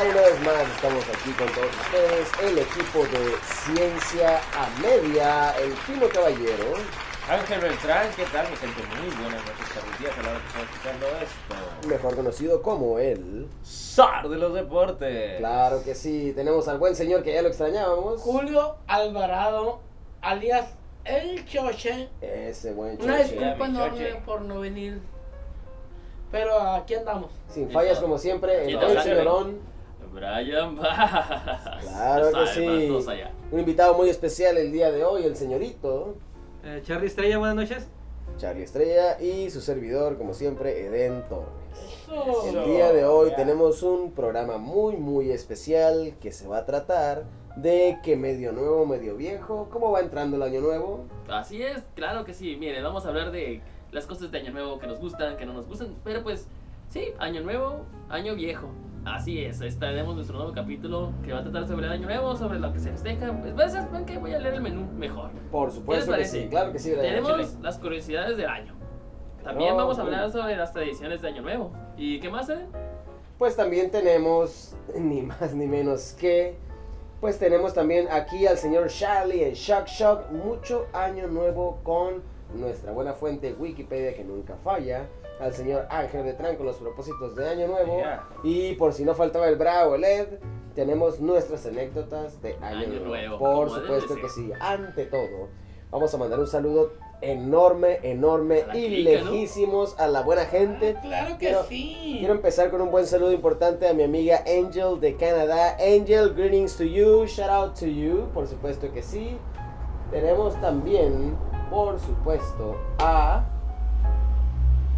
tal? Una vez más estamos aquí con todos ustedes, el equipo de Ciencia a Media, el fino caballero. Ángel Beltrán, ¿qué tal? Mi gente, muy buenas noches, días a la hora que están escuchando esto. Mejor conocido como el... Zar de los deportes. Claro que sí, tenemos al buen señor que ya lo extrañábamos. Julio Alvarado, alias El Choche. Ese buen Una choche. disculpa mi enorme por no venir. Pero aquí andamos. Sin fallas como siempre, Sí, el señorón. Brian Bass. Claro que sí. allá. Un invitado muy especial el día de hoy, el señorito Eh, Charlie Estrella, buenas noches. Charlie Estrella y su servidor, como siempre, Eden Torres. El día de hoy tenemos un programa muy muy especial que se va a tratar de que medio nuevo, medio viejo, cómo va entrando el año nuevo. Así es, claro que sí. Miren, vamos a hablar de las cosas de Año Nuevo que nos gustan, que no nos gustan. Pero pues, sí, Año Nuevo, Año Viejo. Así es, estaremos nuestro nuevo capítulo que va a tratar sobre el Año Nuevo, sobre lo que se festeja. Pues, ven que voy a leer el menú mejor. Por supuesto que sí, claro que sí. Tenemos Chile. las curiosidades del año. También Oh, vamos a hablar sobre las tradiciones de Año Nuevo. ¿Y qué más, eh? Pues también tenemos, ni más ni menos que, pues tenemos también aquí al señor Charlie en Shock Shock, mucho año nuevo con nuestra buena fuente Wikipedia que nunca falla, al señor Ángel Beltrán con los propósitos de año nuevo, Yeah. y por si no faltaba el bravo el Ed, tenemos nuestras anécdotas de año, Año nuevo. Por supuesto que sí, ante todo, vamos a mandar un saludo enorme, enorme y clica, ¿no? lejísimos a la buena gente. Claro que Quiero- sí. Quiero empezar con un buen saludo importante a mi amiga Angel de Canadá. Angel, greetings to you, shout out to you, por supuesto que sí. Tenemos también, por supuesto, a,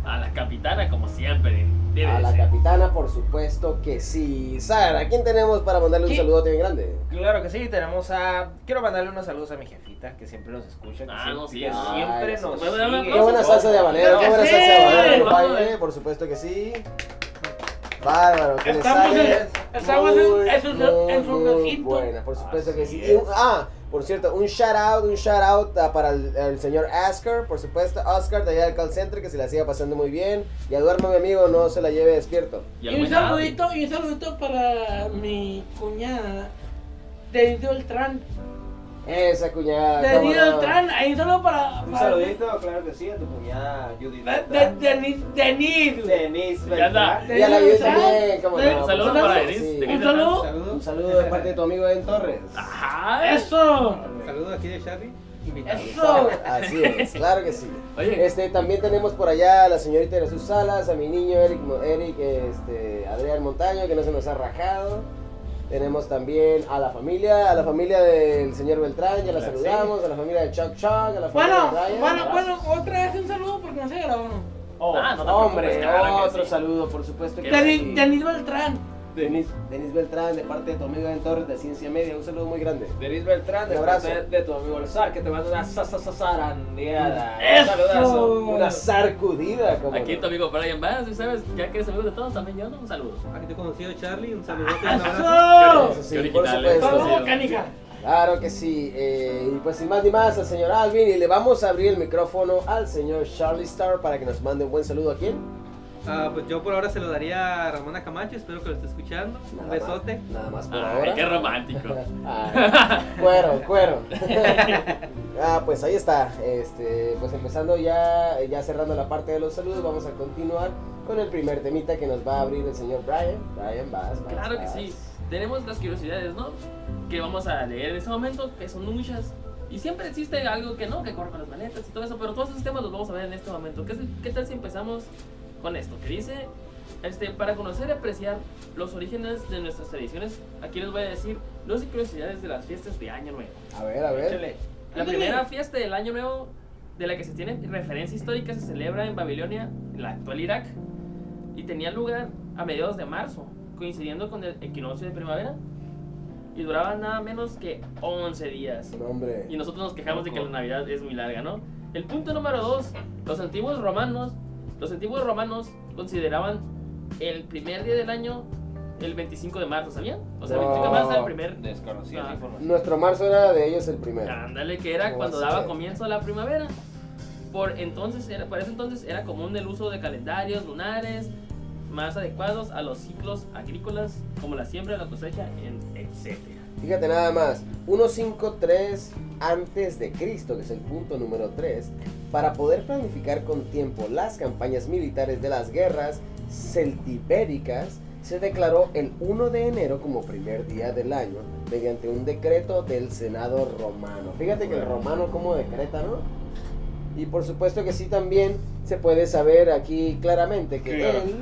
A la capitana, como siempre. Debe a la ser. capitana, por supuesto que sí. Sara, ¿a quién tenemos para mandarle un ¿Qué? saludote bien grande? Claro que sí, tenemos a. Quiero mandarle unos saludos a mi jefita, que siempre nos escucha. Que Ah, siempre, no, sí, que es- siempre Ay, nos. Qué buena salsa de habanero, qué buena salsa de habanero, por supuesto que sí. Bárbaro, que le Estamos sale en- estamos en- en su- muy, en su muy recinto. buena, por supuesto que sí. Es. ah, por cierto, un shout out, un shout out ah, para el, el señor Oscar, por supuesto, Oscar de allá del call center, que se la siga pasando muy bien. Y a duerma mi amigo, no se la lleve despierto. Y un saludito, y un saludito para mi cuñada, Denise Beltrán. Esa cuñada. Denise cómo no. Beltrán, ahí un saludo para. Un saludito, claro que sí, a tu cuñada Judith. de- Beltrán. de- Denise, Denise. Denise Ya. Beltrán. Y a la yo también, De- no. Un saludo por para Denise, de Un saludo. Un saludo de parte de tu amigo En Torres. Ajá. Eso. Saludos aquí de Charlie. Invitado. Eso. Así es, claro que sí. Oye, Este, también tenemos por allá a la señorita de sus Salas, a mi niño Eric, Eric este, Adrián Montaño, que no se nos ha rajado. Tenemos también a la familia, a la familia del señor Beltrán, ya la saludamos, a la familia de Chuck Chuck, a la familia Bueno, de Brian. bueno, bueno, otra vez un saludo porque no se grabó. Oh, Ah, no Hombre, que otro sí. saludo, por supuesto que Denise Beltrán. Denis, Denis Beltrán, de parte de tu amigo En Torres de Ciencia Media, un saludo muy grande. Denise Beltrán, de Un abrazo. parte de tu amigo el Zar, que te manda una sa- sa- sa- zarandeada. Un saludazo. Una sarcudida, como aquí tu amigo Brian y sabes, ya que eres amigo de todos, también yo, ¿no? Un saludo. Aquí te he conocido Charlie, un saludote y un abrazo. Eso. Sí, por supuesto. Canica. Claro que sí. eh, y pues sin más ni más al señor Alvin y le vamos a abrir el micrófono al señor Charlie Star para que nos mande un buen saludo a quién. Ah, pues yo por ahora se lo daría a Ramona Camacho, espero que lo esté escuchando. Un besote. Más, nada más por Ay, ahora. qué romántico. Ay, cuero, cuero. ah, pues ahí está. Este, pues empezando ya, ya cerrando la parte de los saludos, vamos a continuar con el primer temita que nos va a abrir el señor Brian. Brian, vas, vas, Claro que vas. sí. Tenemos las curiosidades, ¿no? Que vamos a leer en este momento, que son muchas. Y siempre existe algo que no, que corre con las maletas y todo eso, pero todos esos temas los vamos a ver en este momento. ¿Qué, es- qué tal si empezamos con esto? Que dice, este, para conocer y apreciar los orígenes de nuestras tradiciones, aquí les voy a decir dos curiosidades de las fiestas de Año Nuevo. A ver, a ver. Échale. La primera fiesta del Año Nuevo de la que se tiene referencia histórica se celebra en Babilonia, en la actual Irak, y tenía lugar a mediados de marzo, coincidiendo con el equinoccio de primavera, y duraba nada menos que 11 días. No, hombre. Y nosotros nos quejamos de que la Navidad es muy larga, ¿no? El punto número dos, los antiguos romanos, los antiguos romanos consideraban el primer día del año el 25 de marzo, ¿sabían? O sea, el 25 de marzo era el primer... Desconocida esa Ah. información. Nuestro marzo era de ellos el primero. Ándale, que era ¿Cómo cuando daba comienzo a la primavera. Por entonces, era, por ese entonces era común el uso de calendarios lunares, más adecuados a los ciclos agrícolas, como la siembra, la cosecha, etc. Fíjate nada más, 153 antes de Cristo, que es el punto número 3, para poder planificar con tiempo las campañas militares de las guerras celtibéricas, se declaró el 1 de enero como primer día del año mediante un decreto del Senado romano. Fíjate que el romano como decreta, ¿no? Y por supuesto que sí también se puede saber aquí claramente que Claro. él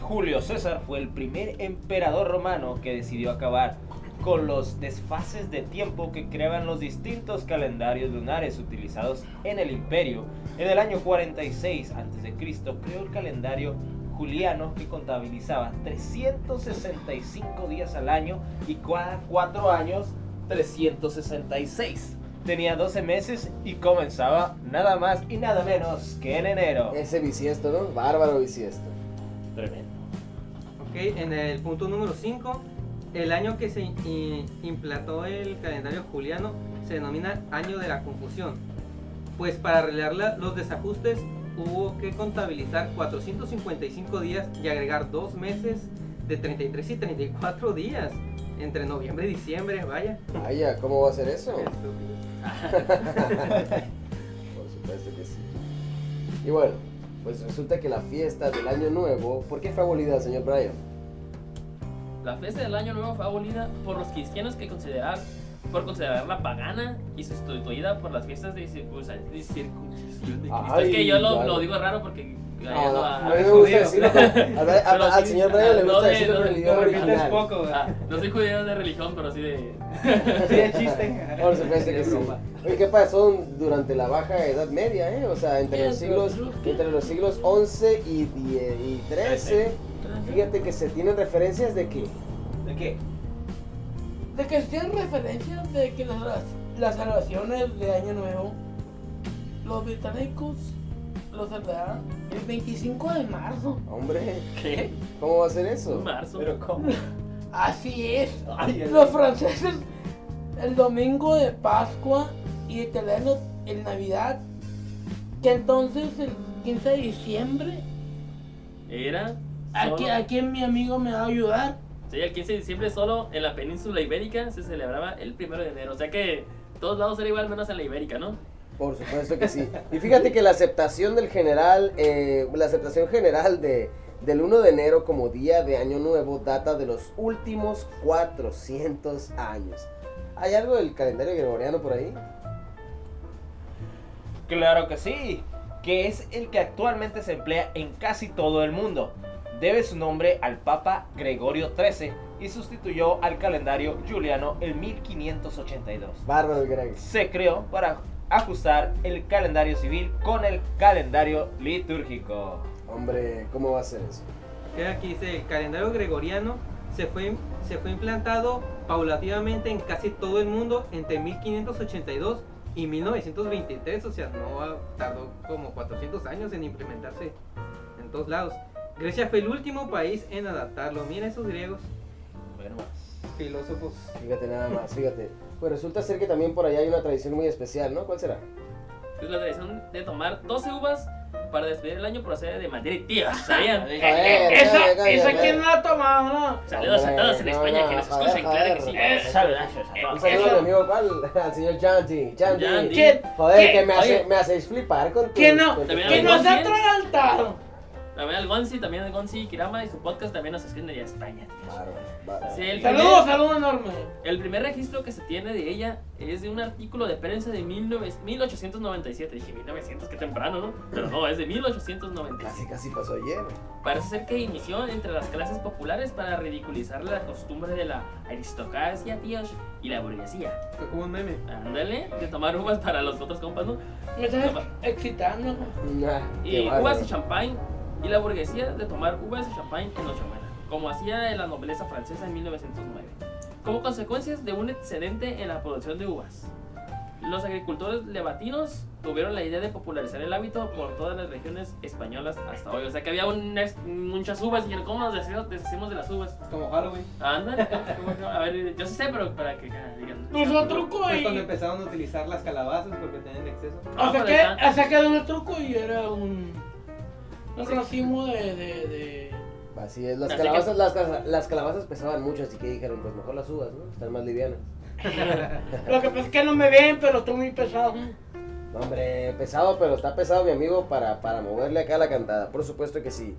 Julio César fue el primer emperador romano que decidió acabar con los desfases de tiempo que creaban los distintos calendarios lunares utilizados en el imperio. En el año 46 a.C. creó el calendario juliano que contabilizaba 365 días al año y cada cuatro años 366. Tenía 12 meses y comenzaba nada más y nada menos que en enero. ese bisiesto, ¿no? Bárbaro bisiesto. Tremendo. Ok, en el punto número 5, el año que se implantó el calendario juliano se denomina año de la confusión. Pues para arreglar la- los desajustes hubo que contabilizar 455 días y agregar dos meses de 33 y 34 días entre noviembre y diciembre, vaya. Vaya, ¿cómo va a ser eso? Por supuesto que sí. Y bueno, pues resulta que la fiesta del Año Nuevo, ¿por qué fue abolida, señor Brian? La fiesta del Año Nuevo fue abolida por los cristianos que considerar, por considerarla pagana y sustituida por las fiestas de, circuncisión de Cristo. Ay, es que yo lo, vale. lo digo raro porque... No, allá no, no- a mí me gusta decirlo. Al, señor Brian le gusta de- decirlo no en el de- idioma no original. poco. Ah, no soy judío de religión, pero sí de... Sí, de chiste. Por supuesto que sí. Oye, ¿qué pasó durante la Baja Edad Media, eh? O sea, entre los siglos, entre los siglos 11 y, 10 y 13, fíjate que se tienen referencias de que ¿De qué? De que se tienen referencias de que las, las celebraciones de Año Nuevo, los británicos los celebraron el 25 de marzo. Hombre, ¿Qué? ¿cómo va a ser eso? Marzo. ¿Pero cómo? Así es. Ay, ay, Los ay. franceses el domingo de Pascua y el italiano el Navidad, que entonces el 15 de diciembre, Era... aquí, aquí mi amigo me va a ayudar. Sí, el 15 de diciembre solo en la península ibérica se celebraba el 1 de enero. O sea que todos lados era igual menos en la ibérica, ¿no? Por supuesto que sí. Y fíjate que la aceptación del general, eh, la aceptación general de, del 1 de enero como día de Año Nuevo data de los últimos 400 años. ¿Hay algo del calendario gregoriano por ahí? Claro que sí, que es el que actualmente se emplea en casi todo el mundo. Debe su nombre al Papa Gregorio XIII y sustituyó al calendario juliano en 1582. Bárbaro Greg. Se creó para ajustar el calendario civil con el calendario litúrgico. Hombre, ¿cómo va a ser eso? Aquí dice, el calendario gregoriano se fue, se fue implantado paulativamente en casi todo el mundo entre 1582 y 1923, o sea, no tardó como 400 años en implementarse en todos lados. Grecia fue el último país en adaptarlo. Mira esos griegos, Bueno, más. filósofos. Fíjate nada más, fíjate. Pues resulta ser que también por allá hay una tradición muy especial, ¿no? ¿Cuál será? Es la tradición de tomar 12 uvas para despedir el año procede de Madrid, tío. ¿Sabían? A ver, Esa, cállate, esa quién la ha tomado, ¿no? Saludos a todos en España no, que nos joder, escuchan, claro que sí. joder. Saludos a Eh, Un todos. saludo a mi amigo, ¿cuál? Al señor Chanti. Chanti. Yandy. ¿Quién? Joder, ¿Qué? que me, hace- me hacéis flipar con tu... Que no, hay nos ha atragantado. También el Gonzi, también el Gonzi Kirama y su podcast también nos escriben de España. Bárbaro, bárbaro. Sí, el Saludos, primer, saludos enorme. el primer registro que se tiene de ella es de un artículo de prensa de 19 1897. Dije 1900, qué temprano, ¿no? Pero no, es de 1897. Casi, casi pasó ayer. Parece ser que inició entre las clases populares para ridiculizar la costumbre de la aristocracia, tíos, y la burguesía. Hubo un meme. Ándale, de tomar uvas para los otros compas, ¿no? Me estás excitando. Nah, Y uvas y champán. Y la burguesía de tomar uvas y champán en Nochebuena, como hacía la nobleza francesa en 1909, como consecuencias de un excedente en la producción de uvas. Los agricultores levatinos tuvieron la idea de popularizar el hábito por todas las regiones españolas hasta hoy. O sea que había un- muchas uvas y ¿cómo nos deshacemos de las uvas? Como Halloween. Ándale, ¿cómo- cómo- a ver, yo sí sé, pero para que ah, digan. Puso truco Pues y. cuando empezaron a utilizar las calabazas porque tenían exceso. Ah, O sea por que, o sea que era un truco y era un. Un racimo de. de, de Así es, las Así calabazas, que- las, las calabazas pesaban mucho, así que dijeron, pues mejor las uvas, ¿no? Están más livianas. Lo que pasa es que no me ven, pero estoy muy pesado. No, hombre, pesado, pero está pesado mi amigo para, para moverle acá la cantada. Por supuesto que sí.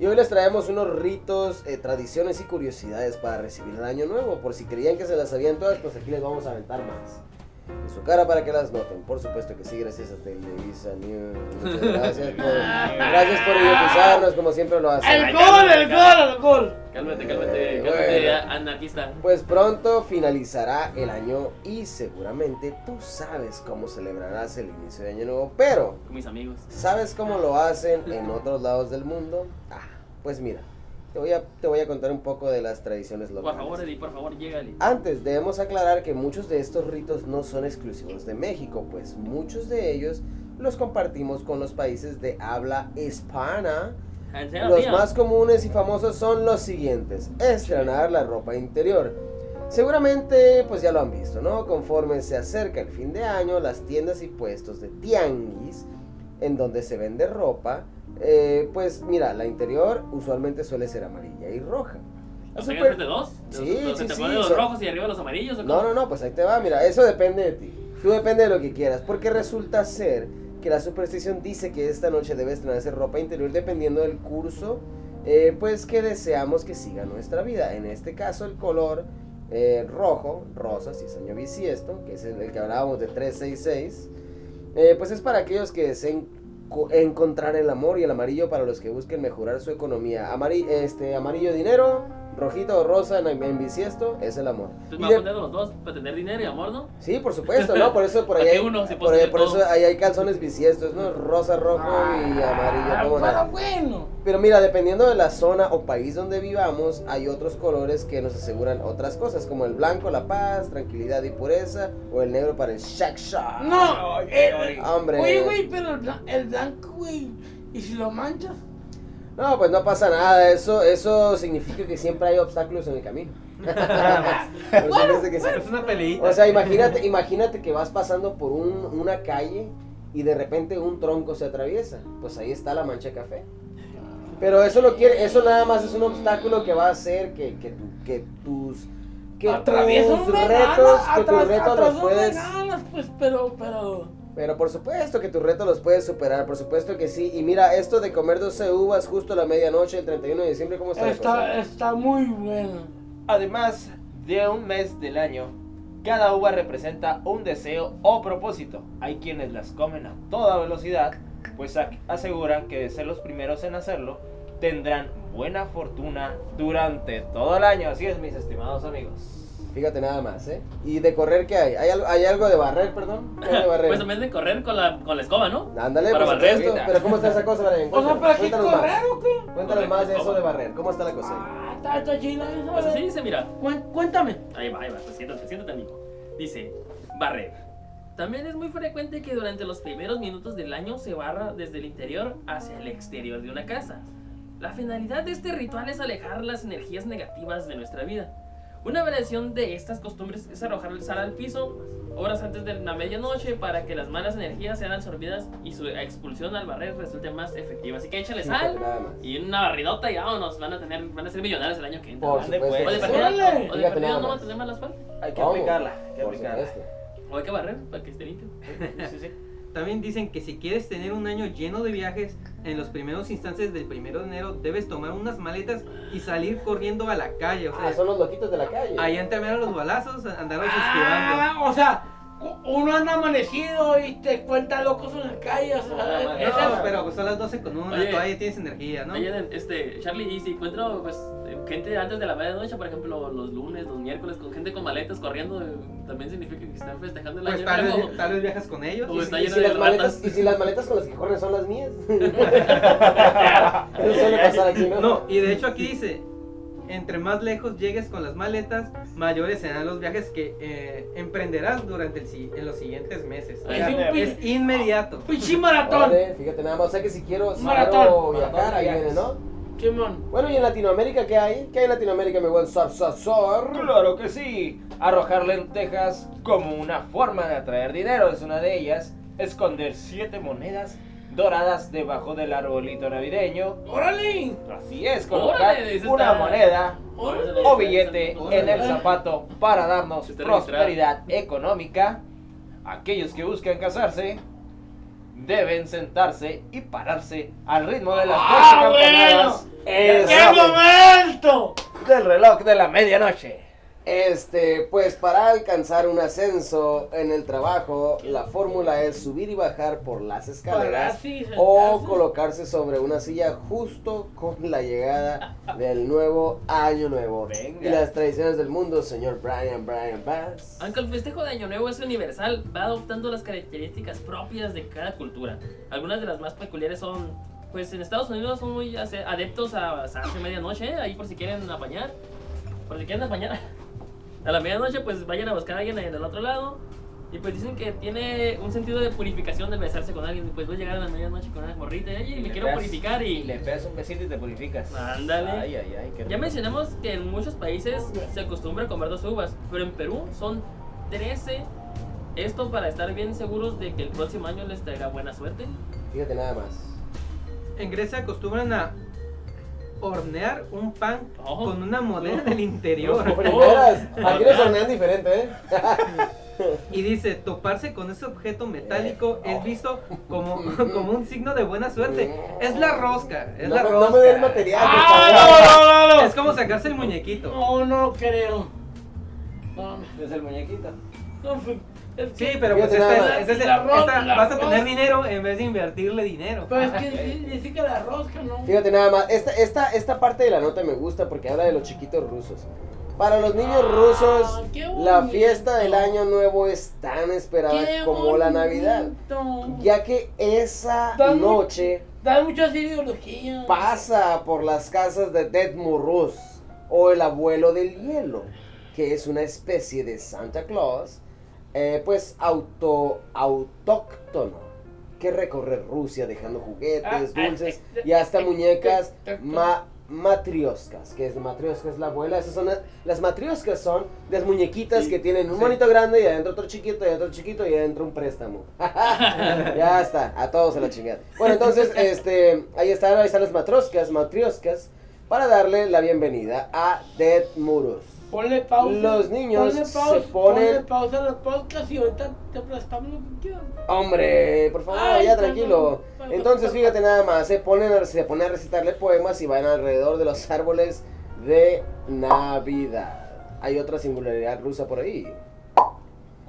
Y hoy les traemos unos ritos, eh, tradiciones y curiosidades para recibir el año nuevo. Por si creían que se las sabían todas, pues aquí les vamos a aventar más. En su cara para que las noten. Por supuesto que sí, gracias a Televisa News. Muchas gracias por, gracias por idiotizarnos como siempre lo hacen. El gol, el gol, el gol. Cálmate, cálmate, Eh, cálmate, bueno. anarquista. Pues pronto finalizará el año y seguramente tú sabes cómo celebrarás el inicio de año nuevo, pero Con mis amigos. ¿sabes cómo lo hacen en otros lados del mundo? Ah, pues mira, te voy a, te voy a contar un poco de las tradiciones Por locales. favor, Eddie, por favor, llégale. Antes debemos aclarar que muchos de estos ritos no son exclusivos de México, pues muchos de ellos los compartimos con los países de habla hispana los más comunes y famosos son los siguientes. Estrenar la ropa interior. Seguramente pues ya lo han visto, ¿no? Conforme se acerca el fin de año, las tiendas y puestos de tianguis en donde se vende ropa, eh, pues mira, la interior usualmente suele ser amarilla y roja. ¿Los super- de dos? Sí, ¿Los, los sí, te sí, ponen los rojos y arriba los amarillos? ¿o No, no, no, pues ahí te va, mira, eso depende de ti. Tú depende de lo que quieras, porque resulta ser que la superstición dice que esta noche debe estrenarse ropa interior dependiendo del curso, eh, pues que deseamos que siga nuestra vida. En este caso, el color eh, rojo, rosa, si es año bisiesto, que es el, el que hablábamos de 366, eh, pues es para aquellos que deseen encontrar el amor y el amarillo para los que busquen mejorar su economía. Amari- este, amarillo dinero, rojito o rosa en, en bisiesto es el amor. Entonces Y me de- a poner los dos para tener dinero y amor, ¿no? Sí, por supuesto, ¿no? Por eso por ahí ¿Para qué hay, uno se por, ahí- por eso ahí hay calzones bisiestos, ¿no? Rosa, rojo y amarillo, Ah, ¿cómo no? pero bueno. Pero mira, dependiendo de la zona o país donde vivamos, hay otros colores que nos aseguran otras cosas, como el blanco, la paz, tranquilidad y pureza, o el negro para el shack shack. No, el- Hombre. Oye, güey, pero el blanco, güey. ¿Y si lo manchas? No, pues no pasa nada, eso, eso significa que siempre hay obstáculos en el camino. Que sí. Es una peleita. O sea, imagínate, imagínate que vas pasando por un- una calle y de repente un tronco se atraviesa. Pues ahí está la mancha de café. Pero eso no quiere, eso nada más es un obstáculo que va a hacer que, que, tu- que tus que tus retos, que tus retos los puedes, ganas, pues, pero, pero. Pero por supuesto que tus retos los puedes superar, por supuesto que sí. Y mira, esto de comer 12 uvas justo a la medianoche del 31 de diciembre, ¿cómo está? Está, está muy bueno. Además de un mes del año, cada uva representa un deseo o propósito. Hay quienes las comen a toda velocidad, pues aseguran que de ser los primeros en hacerlo, tendrán buena fortuna durante todo el año. Así es, mis estimados amigos. Fíjate nada más, ¿eh? ¿Y de correr qué hay? ¿Hay algo, hay algo de barrer, perdón? ¿Qué hay de barrer? Pues en vez de correr con la, con la escoba, ¿no? Ándale, Para por barrer. supuesto. Pero ¿cómo está esa cosa, Brian? O sea, ¿para qué Cuéntanos correr más. o qué? Cuéntanos más de eso de barrer. ¿Cómo está la cosa? ahí? Ah, está, está chila. Pues así dice, mira. Cuéntame. Ahí va, ahí va, pues siéntate, siéntate, amigo. Dice, barrer. También es muy frecuente que durante los primeros minutos del año se barra desde el interior hacia el exterior de una casa. La finalidad de este ritual es alejar las energías negativas de nuestra vida. Una variación de estas costumbres es arrojar el sal al piso horas antes de la medianoche para que las malas energías sean absorbidas y su expulsión al barrer resulte más efectiva. Así que échale sal y una barridota y vámonos, van a tener, van a ser millonarios el año que entra. Por supuesto. O de Órale. o de nada no va a tener malas asfalto. Hay que aplicarla, hay que aplicarla. O hay que barrer para que esté limpio. Sí, sí. También dicen que si quieres tener un año lleno de viajes, en los primeros instantes del primero de enero debes tomar unas maletas y salir corriendo a la calle. O sea, Ah, son los loquitos de la calle. ahí terminaron los balazos, andarlos esquivando. Ah, o sea, uno anda amanecido y te cuenta locos en la calle. O sea, No, pero pues son las 12 con una, Oye. todavía tienes energía, ¿no? Oye, este, Charlie, y si encuentro pues, gente antes de la medianoche, por ejemplo, los lunes, los miércoles, con gente con maletas corriendo, también significa que están festejando el Pues año tal nuevo. vez, tal vez viajas con ellos. O ¿Y, está si, y lleno si de las maletas, y si las maletas con las que corren son las mías. Eso suele pasar aquí, ¿no? No, y de hecho aquí dice, entre más lejos llegues con las maletas, mayores serán los viajes que eh, emprenderás durante el, si- en los siguientes meses. O es sea, es pi- inmediato. pinche maratón. Órale, fíjate nada más. O sea que si quiero, si Maratón. quiero viajar, Maratón ahí viene. ¿no? Simón. Bueno, ¿y en Latinoamérica qué hay? ¿Qué hay en Latinoamérica, mi buen Sor Sor Sor? Claro que sí. Arrojar lentejas como una forma de atraer dinero es una de ellas. Esconder siete monedas doradas debajo del arbolito navideño. ¡Órale! Así es, colocar una moneda ¡Órale! o billete en el zapato para darnos prosperidad económica. Aquellos que buscan casarse deben sentarse y pararse al ritmo de las ¡Ah, campanadas Eso. ¡Qué momento! del reloj de la medianoche. Este, pues para alcanzar un ascenso en el trabajo, la fórmula es subir y bajar por las escaleras o colocarse sobre una silla justo con la llegada del nuevo año nuevo. Venga. Y las tradiciones del mundo, señor Brian Brian Bass. Aunque el festejo de Año Nuevo es universal, va adoptando las características propias de cada cultura. Algunas de las más peculiares son, pues en Estados Unidos son muy adeptos a pasarse medianoche, ¿eh? ahí por si quieren apañar, por si quieren apañar. A la medianoche pues vayan a buscar a alguien en el otro lado. Y pues dicen que tiene un sentido de purificación de besarse con alguien. Pues voy a llegar a la medianoche con una morrita y "Oye, me le quiero pegas- purificar y... Y le pegas un besito y te purificas. Ándale. Ay, ay, ay, qué Ya mencionamos que en muchos países se acostumbra a comer dos uvas, pero en Perú son 13. Esto para estar bien seguros de que el próximo año les traerá buena suerte. Fíjate nada más. En Grecia acostumbran a hornear un pan Oh. con una moneda en el interior. Aquí nos hornean diferente, ¿eh? Y dice, toparse con ese objeto metálico es visto como, como un signo de buena suerte. Es la rosca, es no, la me- rosca. no me dé el material, ¡Ah, no, no, no, no! Es como sacarse el muñequito. No, no creo. No, no, Es el muñequito. no, pues, es Sí, que- pero pues Fíjate esta- nada más. esta es- La esta- la vas a tener dinero en vez de invertirle dinero. Pero es que dice que la rosca, ¿no? Fíjate nada más, esta, esta, esta parte de la nota me gusta porque habla de los chiquitos rusos. Para los niños Ah, rusos, la bonito. fiesta del año nuevo es tan esperada Qué como la Navidad. bonito. Ya que esa Da mu- noche Da muchas ideologías. pasa por las casas de Dead Murrus o el abuelo del hielo, que es una especie de Santa Claus, eh, pues auto, autóctono, que recorre Rusia dejando juguetes, Ah, dulces y hasta muñecas ma- matrioscas, que es matrioska es la abuela, esas son las, las matrioscas son las muñequitas Sí, que tienen un sí. monito grande y adentro otro chiquito y adentro otro chiquito y adentro un préstamo. ya está, a todos se la chingada. Bueno, entonces, este, ahí están, ahí están las matroscas, matrioscas, para darle la bienvenida a Dead Murus. Ponle pausa. Los niños ponle se pausa, ponen- Ponle pausa a los podcasts y ahorita te prestamos lo que quieras. Hombre, por favor, Ay, ya tranquilo. Entonces, fíjate nada más, se ponen, a, se ponen a recitarle poemas y van alrededor de los árboles de Navidad. Hay otra singularidad rusa por ahí.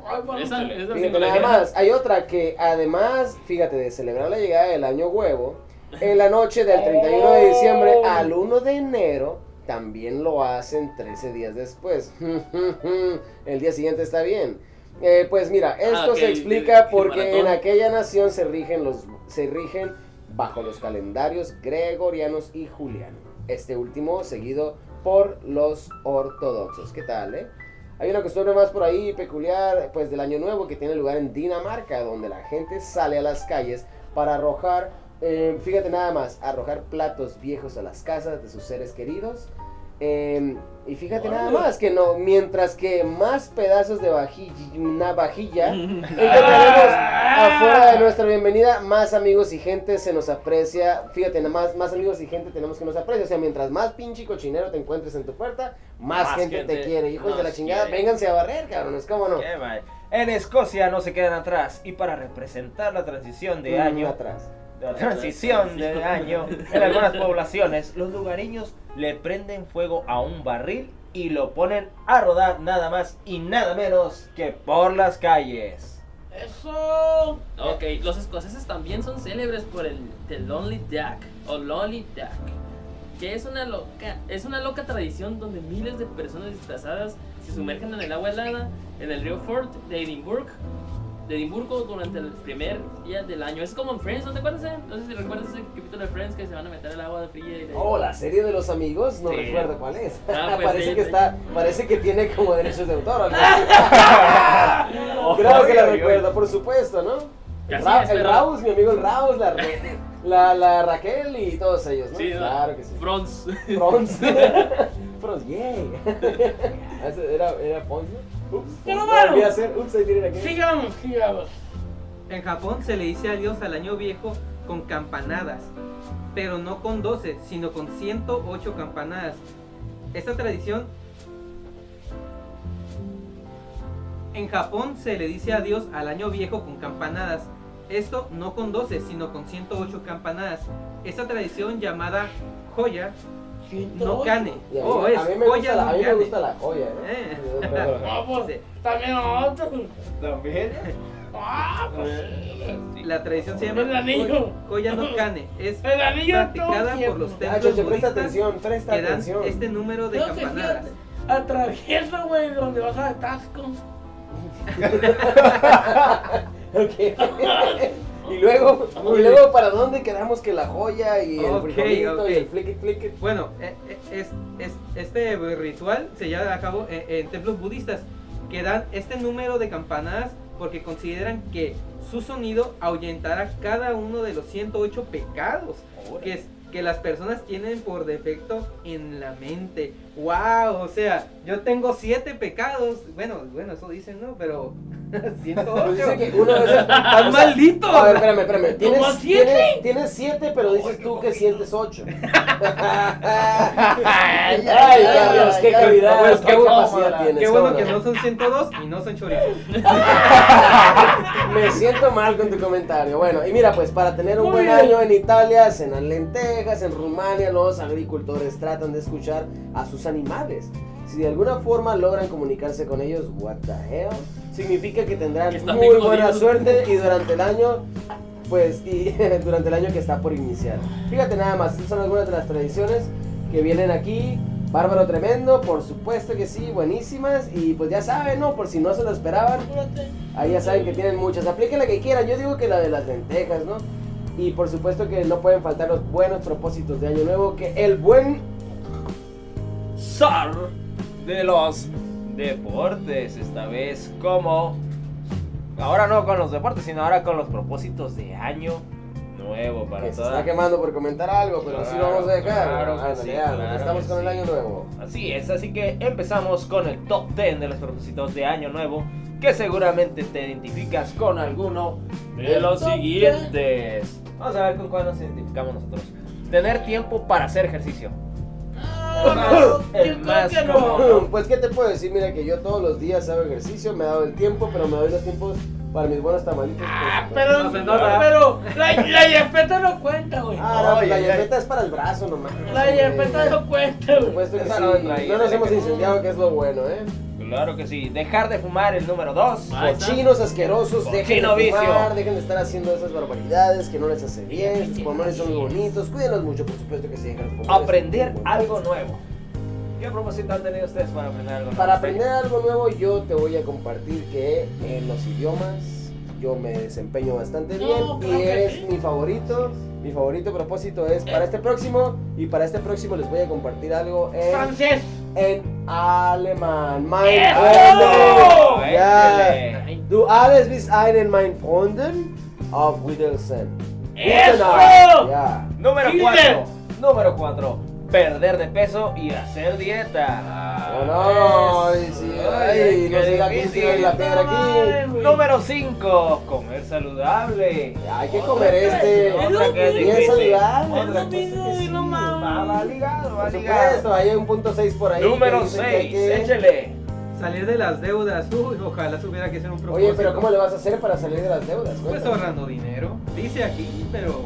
Ay, bueno, Esa, esa Fíjate singularidad. nada más, hay otra que además, fíjate, de celebrar la llegada del año huevo, en la noche del 31 de diciembre al 1 de enero, también lo hacen 13 días después. El día siguiente está bien. Eh, pues mira, esto Ah, ok, se explica porque en aquella nación se rigen los se rigen bajo los calendarios gregorianos y juliano. Este último seguido por los ortodoxos. ¿Qué tal, eh? Hay una costumbre más por ahí peculiar, pues del año nuevo que tiene lugar en Dinamarca, donde la gente sale a las calles para arrojar, eh, fíjate nada más, arrojar platos viejos a las casas de sus seres queridos. Eh, y fíjate nada más que no, mientras que más pedazos de vajilla, una vajilla encontraremos afuera de nuestra bienvenida, más amigos y gente se nos aprecia. Fíjate, nada más, más amigos y gente tenemos que nos aprecia. O sea, mientras más pinche cochinero te encuentres en tu puerta, más, Más gente, te quiere. Hijos de la chingada, quiere. vénganse a barrer, cabrones, ¿cómo no? En Escocia no se quedan atrás y para representar la transición de Mm, año, atrás. La transición de año en algunas poblaciones, los lugareños le prenden fuego a un barril y lo ponen a rodar nada más y nada menos que por las calles. Eso. Ok, los escoceses también son célebres por el The Lonely Duck o Lolly Duck, que es una loca, es una loca tradición donde miles de personas disfrazadas se sumergen en el agua helada en el río Forth de Edimburgo, de Edimburgo durante el primer día del año. Es como en Friends, ¿no te acuerdas? eh? No sé si recuerdas ese capítulo de Friends que se van a meter al agua fría y de... Oh, la serie de los amigos, no Sí. recuerdo cuál es. Ah, pues parece sí, que sí. está, parece que tiene como derechos de autor. así. Creo que la recuerdo, por supuesto, ¿no? Ra- es, el pero- Raus, mi amigo el Raus, la, la, la Raquel y todos ellos, ¿no? Sí, ¿no? claro que sí. Franz. Franz. Franz, yay. Ese ¿Era, era? ¿no? Ups. No a hacer, ups. Sigamos, sigamos. En Japón se le dice adiós al año viejo con campanadas, pero no con 12, sino con 108 campanadas. Esta tradición en Japón se le dice adiós al año viejo con campanadas. Esto no con 12, sino con 108 campanadas. Esta tradición llamada joya no cane. A Oh, a es mí me, gusta la, a no mí me cane. gusta la joya, ¿eh? Eh. Pero- Vamos, Sí. también otro. También. Ah, pues, La tradición se llama El anillo. Koya no Kane. Es El anillo practicada todo por los. Ah, templos Choche, presta budistas atención, presta que dan atención. este número de No, campanadas. fíjate, Atravieso, güey, donde vas a atasco. Ok. y luego, y luego, ¿para dónde quedamos que la joya y el Ok, frijolito ok. y el flick it, flick it? Bueno, eh, eh, es, es- este ritual se lleva a cabo en, en templos budistas que dan este número de campanadas porque consideran que su sonido ahuyentará cada uno de los 108 pecados que, es- que las personas tienen por defecto en la mente. ¡Wow! O sea, yo tengo siete pecados. Bueno, bueno, eso dicen, ¿no? Pero 108. Pues dice que una vez. ¡Están malditos! A ver, espérame, espérame. Tienes, ¿Como siete? tienes, tienes siete, pero dices tú que sientes ocho. Ay, Carlos, qué calidad, Pues qué qué bueno, capacidad tienes. Qué bueno ¿cómo que no? no son 102 y no son chorizos. Me siento mal con tu comentario. Bueno, y mira, pues para tener un Muy buen bien. año en Italia, cenan lentejas, en Rumania los agricultores tratan de escuchar a sus animales. Si de alguna forma logran comunicarse con ellos, what the hell, significa que tendrán Que muy buena jodidos. suerte y durante el año, pues, y durante el año que está por iniciar. Fíjate nada más, estas son algunas de las tradiciones que vienen aquí. Bárbaro tremendo, por supuesto que sí, buenísimas. Y pues ya saben, ¿no? Por si no se lo esperaban. Ahí ya saben que tienen muchas. Apliquen la que quieran. Yo digo que la de las lentejas, ¿no? Y por supuesto que no pueden faltar los buenos propósitos de Año Nuevo. Que el buen. Zar de los deportes. Esta vez como... Ahora no con los deportes, sino ahora con los propósitos de año nuevo para Que se toda- está quemando por comentar algo, pero así lo Claro, vamos a dejar. claro sí, claro Estamos con el. Año Nuevo. Así es, así que empezamos con el top 10 de los propósitos de año nuevo, que seguramente te identificas con alguno de los siguientes. Vamos a ver con cuál nos identificamos nosotros. Tener tiempo para hacer ejercicio. No, El yo creo más que no. Pues, ¿qué te puedo decir? Mira que yo todos los días hago ejercicio, me he dado el tiempo, pero me doy los tiempos para mis buenos tamalitos. por Ah, supuesto. pero, No se nota. pero la, la yepeta no cuenta, güey. Ah, no, pues la yepeta es para el brazo nomás. La yepeta no cuenta, Por güey. supuesto que sí. no nos hemos incendiado, que es lo bueno, ¿eh? Claro que sí. Dejar de fumar el número 2. Ahí está. Cochinos asquerosos, dejen de fumar, vicio. dejen de estar haciendo esas barbaridades que no les hace bien, sus pulmones son muy bonitos, cuídenlos mucho, por supuesto que sí, dejen de fumar. Aprender algo nuevo. ¿Qué propósito han tenido ustedes para aprender algo nuevo? Para aprender algo nuevo yo te voy a compartir que en los idiomas yo me desempeño bastante bien No, y es sí. mi favorito. Mi favorito propósito es para este próximo y para este próximo les voy a compartir algo en, Francés. en alemán. Mein. Freunde. Ya. Échale. Du alles bist einen mein Freunden auf Wiedersehen. ¡Eso! Ya. Número Chile. 4. Número 4. Perder de peso y hacer dieta. No, no, ay, sí, ay, no da que difícil. tiene la piedra aquí. Número 5. Comer saludable. Hay que comer este. Es Bien difícil. saludable. Es lo mismo y no. Va, va ligado, va ligado. hay un punto 6 por ahí. Número dice que hay 6. que- Échale. Salir de las deudas. Uy, ojalá tuviera que ser un propósito. Oye, pero ¿cómo le vas a hacer para salir de las deudas? Pues Cuéntame. ahorrando dinero. Dice aquí, pero.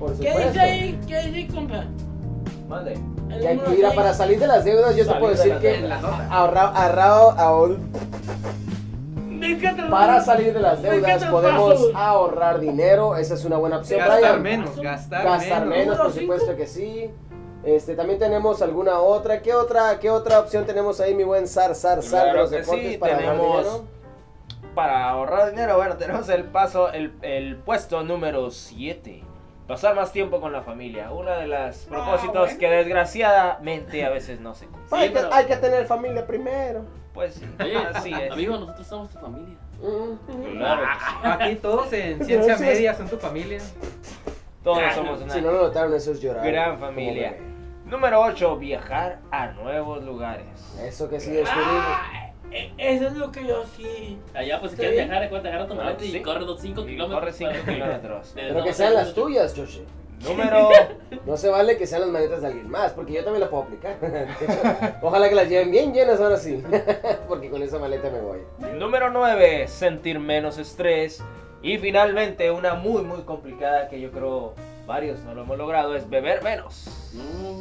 Por ¿Qué dice ahí? ¿Qué dice, compa? Hay que ir para salir de las deudas, yo te puedo de decir que ahorrado, ahor- Dígate, para salir de las ¿De deudas podemos paso? ahorrar dinero, esa es una buena opción. Gastar Brian. menos, gastar, Gastar menos. menos, por supuesto que sí. Este, también tenemos alguna otra. ¿Qué otra, qué otra opción tenemos ahí, mi buen Sar, Sar, Sar, de Claro los que deportes sí, para ahorrar tenemos- dinero? Para ahorrar dinero, bueno, tenemos el paso, el, el puesto número 7. Pasar más tiempo con la familia. Uno de los propósitos bueno. que desgraciadamente a veces no se hay, que, pero- hay que tener familia primero. Pues sí, Oye, así es. amigo, nosotros somos tu familia. Mm. Claro, Aquí todos en ciencia Gracias. media son tu familia. todos somos una Si no lo notaron, eso es llorar. gran familia. Número 8. Viajar a nuevos lugares. Eso que sí descubrimos. Eso es lo que yo sí. Allá, pues si quieres viajar, acuérdate, agarra tu maleta y corre los 5 Y kilómetros. corre 5 para- kilómetros. Pero no, que sean no, las tuyas, Joshi. Número, No se vale que sean las maletas de alguien más, porque yo también la puedo aplicar. Ojalá que las lleven bien llenas ahora sí, porque con esa maleta me voy. número 9, sentir menos estrés. Y finalmente, una muy, muy complicada que yo creo varios no lo hemos logrado es beber menos.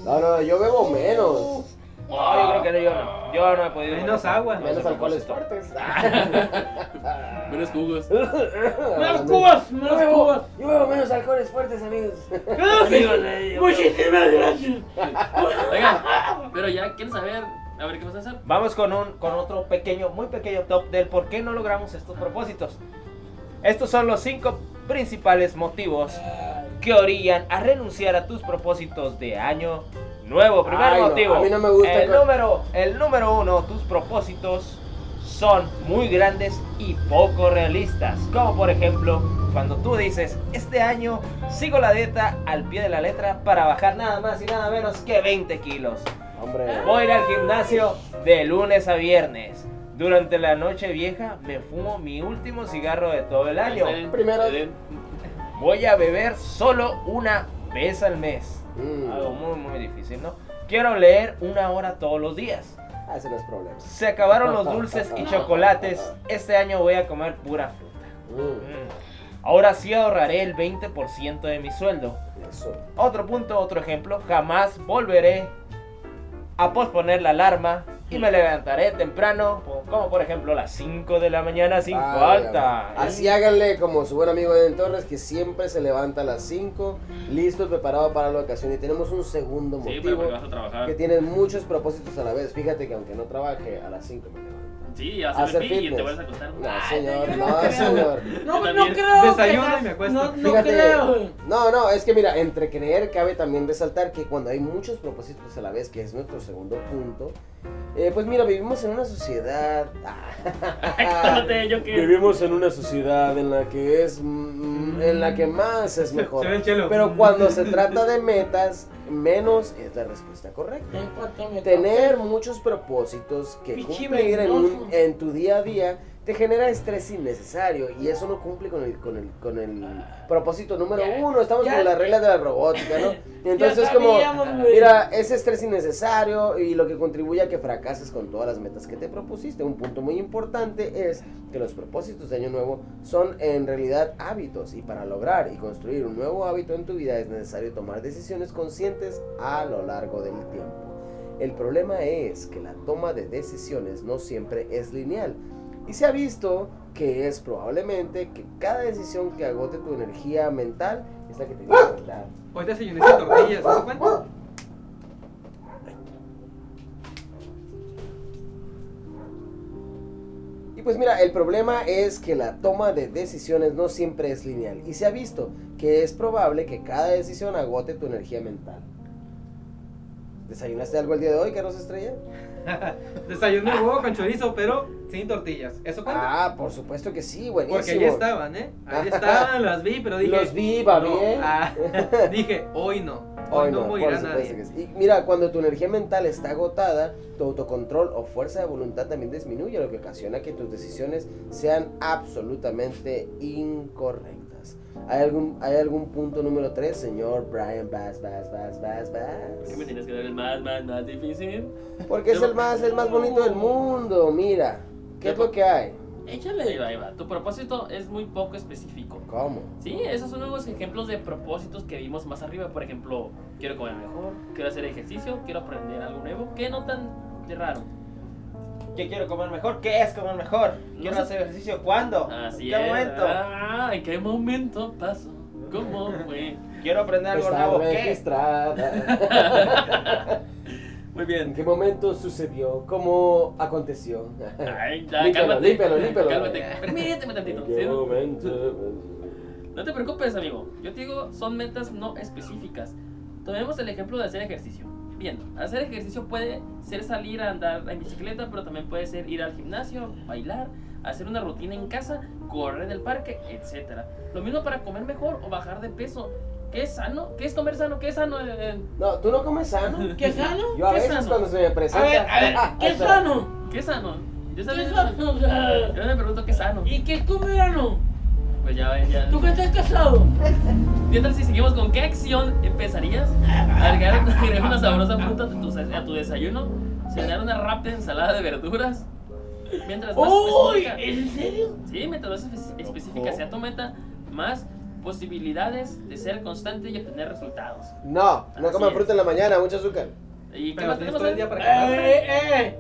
No, no, yo bebo menos. No, yo creo que no, yo no. Yo no he podido. Menos agua. Menos alcoholes fuertes. Menos jugos. Menos cubas, Yo menos bebo, cubas. yo bebo menos alcoholes fuertes, amigos. Muchísimas gracias. Oigan, pero ya quieren saber. A ver qué vas a hacer. Vamos con, un, con otro pequeño, muy pequeño top del por qué no logramos estos propósitos. Estos son los cinco principales motivos que orillan a renunciar a tus propósitos de año nuevo. Primer Ay, no, motivo. a mí no me gusta El número, el número uno, tus propósitos son muy grandes y poco realistas. Como por ejemplo, cuando tú dices, este año sigo la dieta al pie de la letra para bajar nada más y nada menos que 20 kilos. Hombre, Voy a ir al gimnasio de lunes a viernes. Durante la noche vieja me fumo mi último cigarro de todo el año. Primero-. Voy a beber solo una vez al mes. Mm, Algo muy muy difícil, ¿no? Quiero leer una hora todos los días. ah, ese no es problema. Se acabaron los dulces y chocolates. Este año voy a comer pura fruta. Mm, Mm. Ahora sí ahorraré el 20% de mi sueldo. eso. Otro punto, otro ejemplo. Jamás volveré a posponer la alarma y me levantaré temprano, como por ejemplo a las 5 de la mañana sin Ah, falta. Así háganle como su buen amigo Eden Torres, que siempre se levanta a las 5, listo y preparado para la ocasión. Y tenemos un segundo Sí, pero motivo, porque vas a trabajar. que tiene muchos propósitos a la vez. Fíjate que aunque no trabaje, a las 5 me levanto. Sí, hacer, y te fitness. vuelves a acostar. No, Ay, señor, no señor. No, no creo. Desayuno que- y me acuesto. No, no Fíjate, creo. no, no, es que mira, entre creer cabe también resaltar que cuando hay muchos propósitos a la vez, que es nuestro segundo punto, eh, pues mira, vivimos en una sociedad... Cálmate, yo que. Vivimos en una sociedad en la que es mm, en la que más es mejor. Pero cuando se trata de metas, menos es la respuesta correcta. Tener muchos propósitos que cumplir en, un- en tu día a día te genera estrés innecesario y eso no cumple con el, con el, con el propósito número uno. Estamos con las reglas de la robótica, ¿no? Y entonces es como, mira, es estrés innecesario y lo que contribuye a que fracases con todas las metas que te propusiste. Un punto muy importante es que los propósitos de Año Nuevo son en realidad hábitos y para lograr y construir un nuevo hábito en tu vida es necesario tomar decisiones conscientes a lo largo del tiempo. El problema es que la toma de decisiones no siempre es lineal y se ha visto que es probablemente que cada decisión que agote tu energía mental es la que te va a afectar. Hoy desayuné sin tortillas, ¿se das cuenta? Y pues mira, el problema es que la toma de decisiones no siempre es lineal y se ha visto que es probable que cada decisión agote tu energía mental. ¿Desayunaste algo el día de hoy, Carlos Estrella? Desayuné huevo con chorizo, pero sin tortillas. ¿Eso cuenta? Ah, por supuesto que sí, buenísimo. Porque ahí estaban, ¿eh? Ahí estaban, las vi, pero dije. Los vi, va no. bien. Ah, dije, hoy no. Hoy, Hoy no, no, morirá nadie. que sí. Y mira, cuando tu energía mental está agotada, tu autocontrol o fuerza de voluntad también disminuye, lo que ocasiona que tus decisiones sean absolutamente incorrectas. ¿Hay algún, ¿Hay algún punto número 3, señor Brian Bass, Bass, Bass, Bass, ¿Qué me Bass? tienes que dar el más, más, más difícil? Porque es el más, el más bonito del mundo, mira. ¿Qué es lo que hay? Échale. va, ahí va. Tu propósito es muy poco específico. ¿Cómo? Sí, esos son unos ejemplos de propósitos que vimos más arriba. Por ejemplo, quiero comer mejor, quiero hacer ejercicio, quiero aprender algo nuevo. ¿Qué no tan raro? ¿Qué quiero comer mejor? ¿Qué es comer mejor? ¿Quiero sé. hacer ejercicio? ¿Cuándo? Así ¿Qué es. momento? Ah, ¿En qué momento pasó? ¿Cómo fue? ¿Quiero aprender algo Está nuevo? ¿Qué? registrada. Muy ¿En bien. qué momento sucedió? ¿Cómo aconteció? Ay, ya, cálmate. límpialo, límpialo. Cálmate. Permíteme tantito. ¿En ¿sí? qué momento? No te preocupes, amigo. Yo te digo, son metas no específicas. Tomemos el ejemplo de hacer ejercicio. Bien, hacer ejercicio puede ser salir a andar en bicicleta, pero también puede ser ir al gimnasio, bailar, hacer una rutina en casa, correr en el parque, etc. Lo mismo para comer mejor o bajar de peso. ¿Qué es sano? ¿Qué es comer sano? ¿Qué es sano? Eh, No, ¿tú no comes sano? ¿Qué sano? Yo a ¿Qué veces sano? cuando se me A presenta... ver, a ver, ¿qué Espera. sano? ¿Qué es sano? Yo ¿Qué también. sano? Yo me pregunto qué sano. ¿Y qué come verano? Pues ya ven, ya. ¿Tú que estás casado? Mientras si seguimos con qué acción empezarías a agregar, agregar una sabrosa fruta a tu, a tu desayuno, cenar una rápida ensalada de verduras. Mientras más ¡Uy! específica, ¿Es en serio? sí, mientras más espe- específica sea tu meta, más posibilidades de ser constante y obtener resultados. No, no es. fruta en la mañana, mucho azúcar. ¿Y qué Pero más tenemos todo el día para comer. Eh, eh.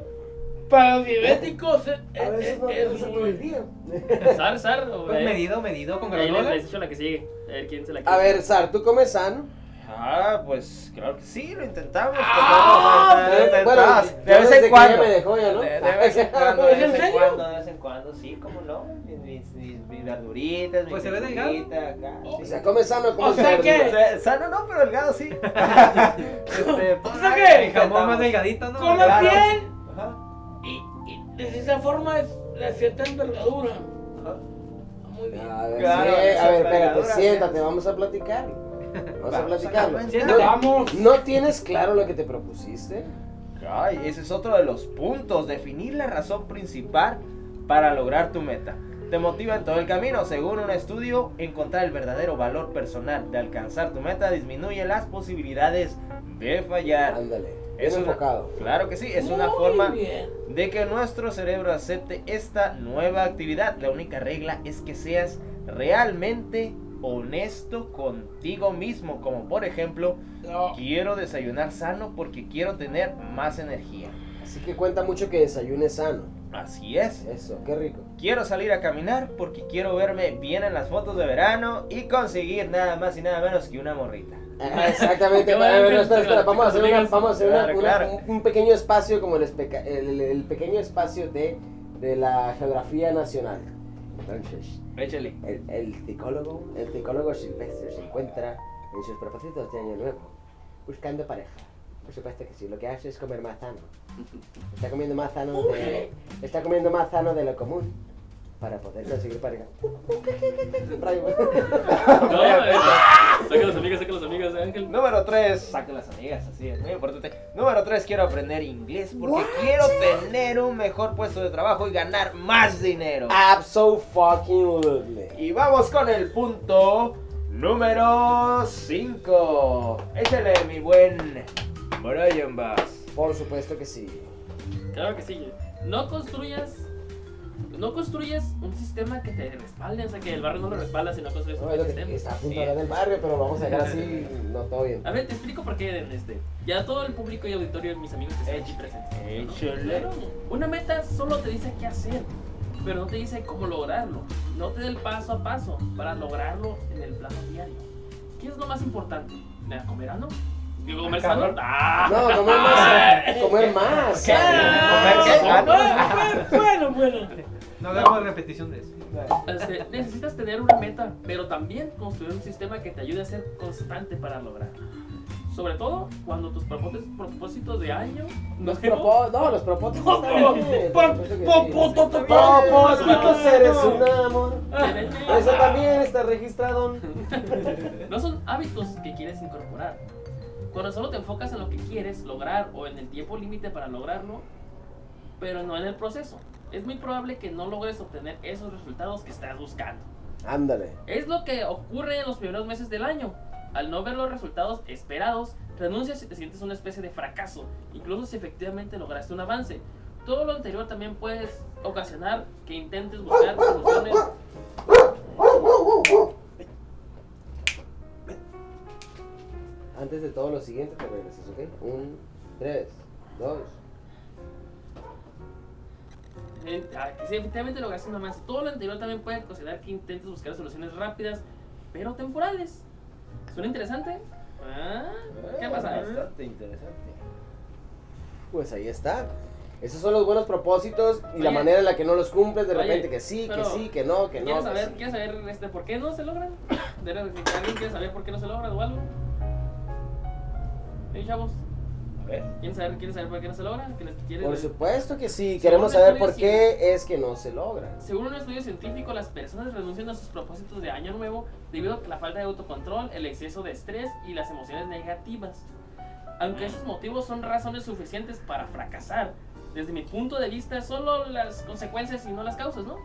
Para los diabéticos es, A veces es- no es te gusta todo muy- el día. Sar, Sar, o Pues medido, medido con ahí les, granola. les echo la que sigue. A ver quién se la A quiere. ver, Sar, ¿tú comes sano? Ah, pues claro que sí, lo intentamos. Ah, lo intentamos, bueno, de ya vez en cuando. me dejó ya, ¿no? De, de vez en cuando, de ¿Es vez en cuando, de vez en cuando, sí, cómo no. Mis, mis, mis, mis verduritas, mi Pues se ve delgado. O sí. sea, come sano, come O sea que- sano no, pero delgado sí. este, pues, O sea ahí que- El jamón más delgadito, ¿no? Come Claro. bien De esa forma es de cierta envergadura. ajá. Muy bien. A ver, Claro, sí, a ver, espérate, siéntate, vamos a platicar. Vamos a platicarlo. ¿No, vamos. ¿No tienes claro lo que te propusiste? Ay, ese es otro de los puntos, definir la razón principal para lograr tu meta. Te motiva en todo el camino. Según un estudio, encontrar el verdadero valor personal de alcanzar tu meta disminuye las posibilidades de fallar. Ándale, Es una- enfocado. Claro que sí, es una Muy forma bien. de que nuestro cerebro acepte esta nueva actividad. La única regla es que seas realmente honesto contigo mismo, como por ejemplo, No. quiero desayunar sano porque quiero tener más energía. Así que cuenta mucho que desayunes sano. Así es. Eso, qué rico. Quiero salir a caminar porque quiero verme bien en las fotos de verano y conseguir nada más y nada menos que una morrita. Ajá, Exactamente. Qué A ver, bueno, espera, espera, vamos a hacer, una- vamos a hacer una- Claro, una- claro. Un, un pequeño espacio como el, especa- el, el pequeño espacio de, de la geografía nacional. Entonces, Échale. el, el psicólogo, el psicólogo silvestre se encuentra en sus propósitos de año nuevo, buscando pareja. Por supuesto que sí, lo que hace es comer más sano. Está comiendo más sano de, está comiendo más sano de lo común para poder conseguir pareja. No, eh, saca las amigas, saca las amigas, Ángel. Número 3, saca las amigas, así es muy importante. Número 3, quiero aprender inglés porque quiero tener un mejor puesto de trabajo y ganar más dinero. Absolutely. Y vamos con el punto número 5. Échale, mi buen Brian Bass. Por supuesto que sí. Claro que sí. No construyas. No construyes un sistema que te respalde, o sea que el barrio no lo respalda si no construyes No, un es lo buen que sistema. está a punto Sí. de hablar del barrio, pero vamos a dejar así, no todo bien. A ver, te explico por qué en este. Ya todo el público y auditorio, mis amigos que están aquí presentes. ¿no? Una meta solo te dice qué hacer, pero no te dice cómo lograrlo. No te da el paso a paso para lograrlo en el plano diario. ¿Qué es lo más importante? ¿La comer ano? Digo, comer cabrón. ¡Ah! No, comer más. comer más. ¿Qué? ¿Comer qué? No. Bueno, bueno, bueno. No hagamos repetición de eso. Este, necesitas tener una meta, pero también construir un sistema que te ayude a ser constante para lograrla. Sobre todo cuando tus propósitos, propósitos de año Los propósitos, no, los propósitos. Propósitos eres un amor. Eso también está registrado. no son hábitos que quieres incorporar. Cuando solo te enfocas en lo que quieres lograr o en el tiempo límite para lograrlo, pero no en el proceso, es muy probable que no logres obtener esos resultados que estás buscando. Ándale. Es lo que ocurre en los primeros meses del año. Al no ver los resultados esperados, renuncias y te sientes una especie de fracaso, incluso si efectivamente lograste un avance. Todo lo anterior también puede ocasionar que intentes buscar soluciones. Antes de todo lo siguiente te regresas, ¿ok? Un, tres, dos. eh, ah, que si efectivamente lograste un avance. Todo lo anterior también puede ocasionar que intentes buscar soluciones rápidas, pero temporales. ¿Suena interesante? ¿Ah? ¿Qué pasa? Bastante interesante. Pues ahí está. Esos son los buenos propósitos y la Oye. manera en la que no los cumples, de Oye, repente que sí, que pero sí, que no, que no. ¿Quieres que saber, sí. ¿Quieres saber este, por qué no se logran? ¿De verdad, que ¿Alguien quiere saber por qué no se logran o algo? ¿Eh, chavos? A ver. ¿Quieren saber, ¿Quieren saber por qué no se quieren- Por supuesto que sí, Según queremos saber por qué es que no se logran. Según un estudio científico, las personas renuncian a sus propósitos de año nuevo debido a la falta de autocontrol, el exceso de estrés y las emociones negativas. Aunque esos motivos son razones suficientes para fracasar, desde mi punto de vista, solo las consecuencias y no las causas, ¿no?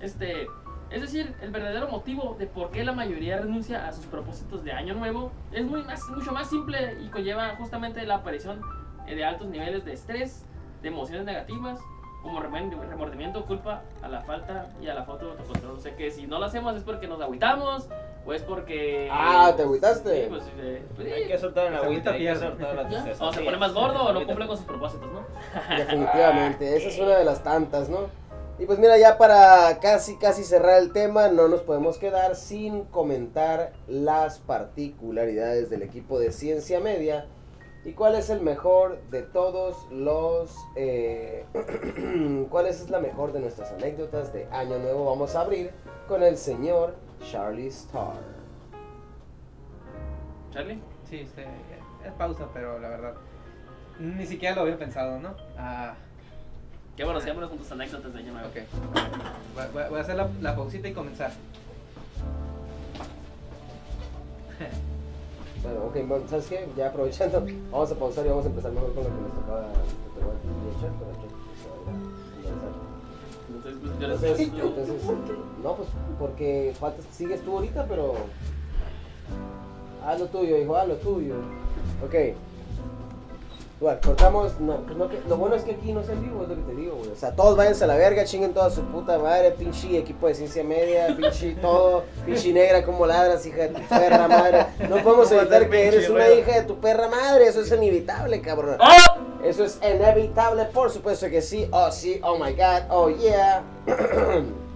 Este, es decir, el verdadero motivo de por qué la mayoría renuncia a sus propósitos de año nuevo es muy más, mucho más simple y conlleva justamente la aparición eh, de altos niveles de estrés, de emociones negativas, como remen- remordimiento, culpa a la falta y a la falta de autocontrol. O sea que si no lo hacemos es porque nos agüitamos o es porque... Ah, ¿te Sí, agüitaste? pues, eh, pues, Hay que soltar la agüita, hay que soltar la tristeza. o se Sí, pone más gordo o no cumple con sus propósitos, ¿no? Definitivamente, esa es una de las tantas, ¿no? Y pues mira, ya para casi, casi cerrar el tema, no nos podemos quedar sin comentar las particularidades del equipo de Ciencia Media y cuál es el mejor de todos los... eh, ¿Cuál es la mejor de nuestras anécdotas de Año Nuevo? Vamos a abrir con el señor Charlie Star. Charlie. Sí, este, es pausa, pero la verdad, ni siquiera lo había pensado, ¿no? Ah, Qué bueno, sigámonos con tus anécdotas de año nuevo. ok. Voy, a hacer la, la pausita y comenzar. Bueno, ok, bueno, ¿sabes qué? Ya aprovechando, vamos a pausar y vamos a empezar mejor con lo que nos tocaba Entonces, pues, yo Entonces, no, pues porque faltas, sigues tú ahorita, pero haz lo tuyo, hijo, haz lo tuyo. Ok. Igual, cortamos, no, pues no que, lo bueno es que aquí no es en vivo, es lo que te digo, güey. O sea, todos váyanse a la verga, chinguen toda su puta madre, pinche equipo de ciencia media, pinche todo, pinche negra, como ladras, hija de tu perra madre. No podemos ¿Cómo evitar que eres una hija de tu perra madre, eso es inevitable, cabrón. ¡Oh! Eso es inevitable, por supuesto que sí. Oh, sí, oh my god, oh yeah.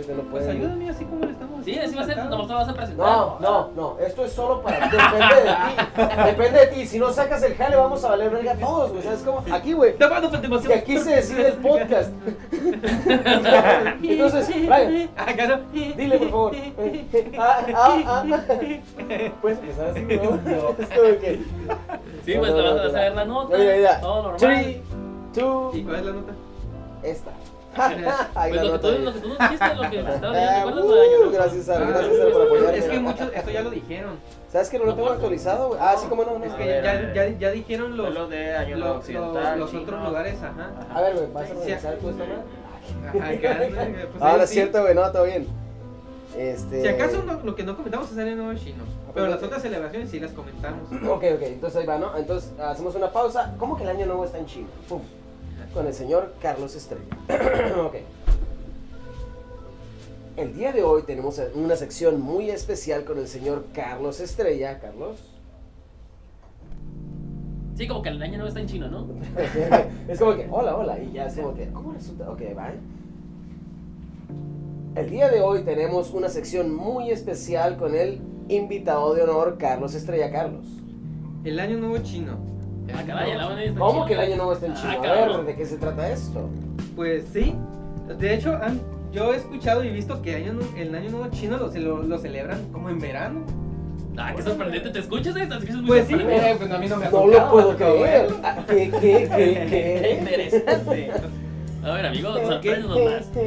porque realmente no Pues ayúdame así como le estamos Sí, así va a ser, nomás te lo vas a presentar. No, no, no, esto es solo para ti, depende de ti. Depende de ti. Si no sacas el jale, vamos a valer verga todos, güey. ¿Sabes cómo? Aquí, güey. Te mando Que petimación. aquí se decide el podcast. Entonces, Brian, Acá no. dile por favor. Ah, ah, ah. Puedes empezar así, ¿no? Como que. Sí, pues te vas a saber la nota. Mira, mira. Todo normal. Three, two, ¿Y cuál es la nota? esta. Pues Ahí la lo que, tú, lo que tú nos dijiste, lo que me estabas diciendo, ¿te Ah, lo de año uh? Gracias, Sara, Ah, gracias Sara, por apoyarme. Es que muchos, esto ya lo dijeron. ¿Sabes que no lo tengo actualizado, güey? Ah, sí, cómo no, no. Es A que ver, a ya, ya, ya dijeron los, Lo de Año Nuevo los, Occidental, los chino. otros lugares, ajá. A ver, güey, ¿vas a madre? Ajá, acá, pues, Ahora es cierto, güey, no, todo bien. Este... Si acaso no- lo que no comentamos es el nuevo chino. Pero pues, las otras celebraciones sí las comentamos. Ok, ok, entonces ahí va, ¿no? Entonces hacemos una pausa. ¿Cómo que el año nuevo está en China? Pum. Con el señor Carlos Estrella. ok. El día de hoy tenemos una sección muy especial con el señor Carlos Estrella. Carlos. Sí, como que el año nuevo está en chino, ¿no? es como que, hola, hola, y ya es como que, ¿cómo resulta? Ok, va. El día de hoy tenemos una sección muy especial con el invitado de honor, Carlos Estrella. Carlos. El año nuevo chino. Ah, caray, el nuevo está en ¿Cómo que el año nuevo está en Ah, China? A cabrón. ver, ¿de qué se trata esto? Pues sí. De hecho, han- yo he escuchado y visto que año nu- el año nuevo chino lo, ce- lo, lo celebran como en verano. Ah, qué sorprendente. ¿Te escuchas esto? ¿Te escuchas muy Pues sí, sorprendente? eh, pues a mí no me ha No tocado, lo puedo creer. bueno. Ah, ¿Qué, qué, qué, Qué qué? interesante. A ver, amigo, sorpréndenos más.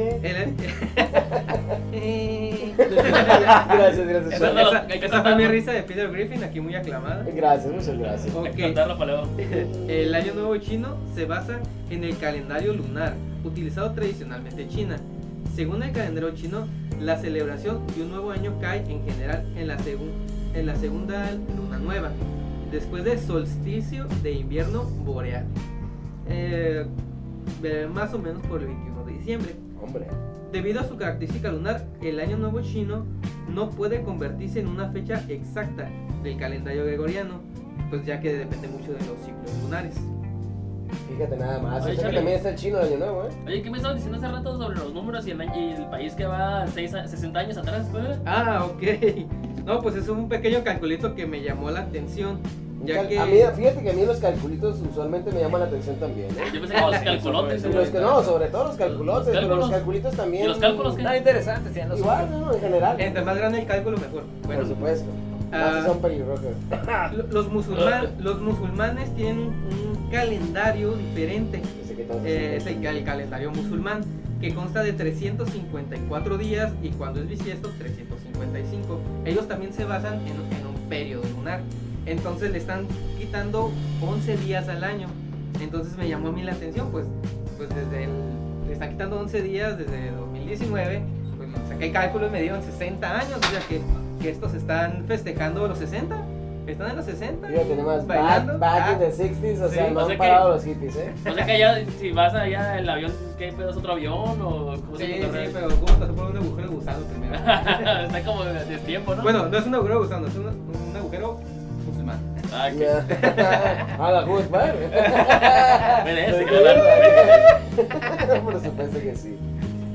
El- Gracias, gracias. Esa, esa- hay que esa fue mi risa de Peter Griffin, aquí muy aclamada. Gracias, muchas gracias. Hay Ok. que contarlo para luego. El año nuevo chino se basa en el calendario lunar, utilizado tradicionalmente en China. Según el calendario chino, la celebración de un nuevo año cae en general en la, segun- en la segunda luna nueva, después del solsticio de invierno boreal, eh, más o menos por el 21 de diciembre. Hombre. Debido a su característica lunar, el año nuevo chino no puede convertirse en una fecha exacta del calendario gregoriano, pues ya que depende mucho de los ciclos lunares. Fíjate nada más. Oye, O sea que también está el chino el año nuevo, ¿eh? Oye, ¿qué me estabas diciendo hace rato sobre los números y el, y el país que va seis a- 60 años atrás? pues? Ah, ok. No, pues es un pequeño calculito que me llamó la atención, ya que... A mí, fíjate que a mí los calculitos usualmente me llaman la atención también. ¿eh? Yo pensé que los calculotes. Los que no, sobre todo los calculotes, pero los calculitos también. ¿Y los cálculos qué? Nada interesante, sí, no Igual, no, en general. Entre más grande el cálculo, mejor. Bueno, Por supuesto. Ah. Son pelirrojos. los, musulman- los musulmanes tienen un, calendario diferente. Que Eh, es el, el calendario musulmán, que consta de 354 días y cuando es bisiesto 355. Ellos también se basan en, en un periodo lunar. Entonces le están quitando 11 días al año. Entonces me llamó a mí la atención, pues, pues desde el, le están quitando 11 días desde 2019. Pues saqué el cálculo y me dieron 60 años. O sea que, que estos están festejando los 60. Están en los 60. Fíjate nomás, bailando. back, back Ah, in the 60s, o Sí, sea, no o han parado los hippies, ¿eh? O sea que allá, si vas allá, el avión, ¿qué pedo es otro avión? ¿O cómo Sí, se sí, llama? pero ¿cómo pasó por un agujero de gusano primero? Está como de tiempo, ¿no? bueno, no es un agujero de gusano, es un, un agujero. Ah, que- A la Bar. Merece que Por supuesto que sí.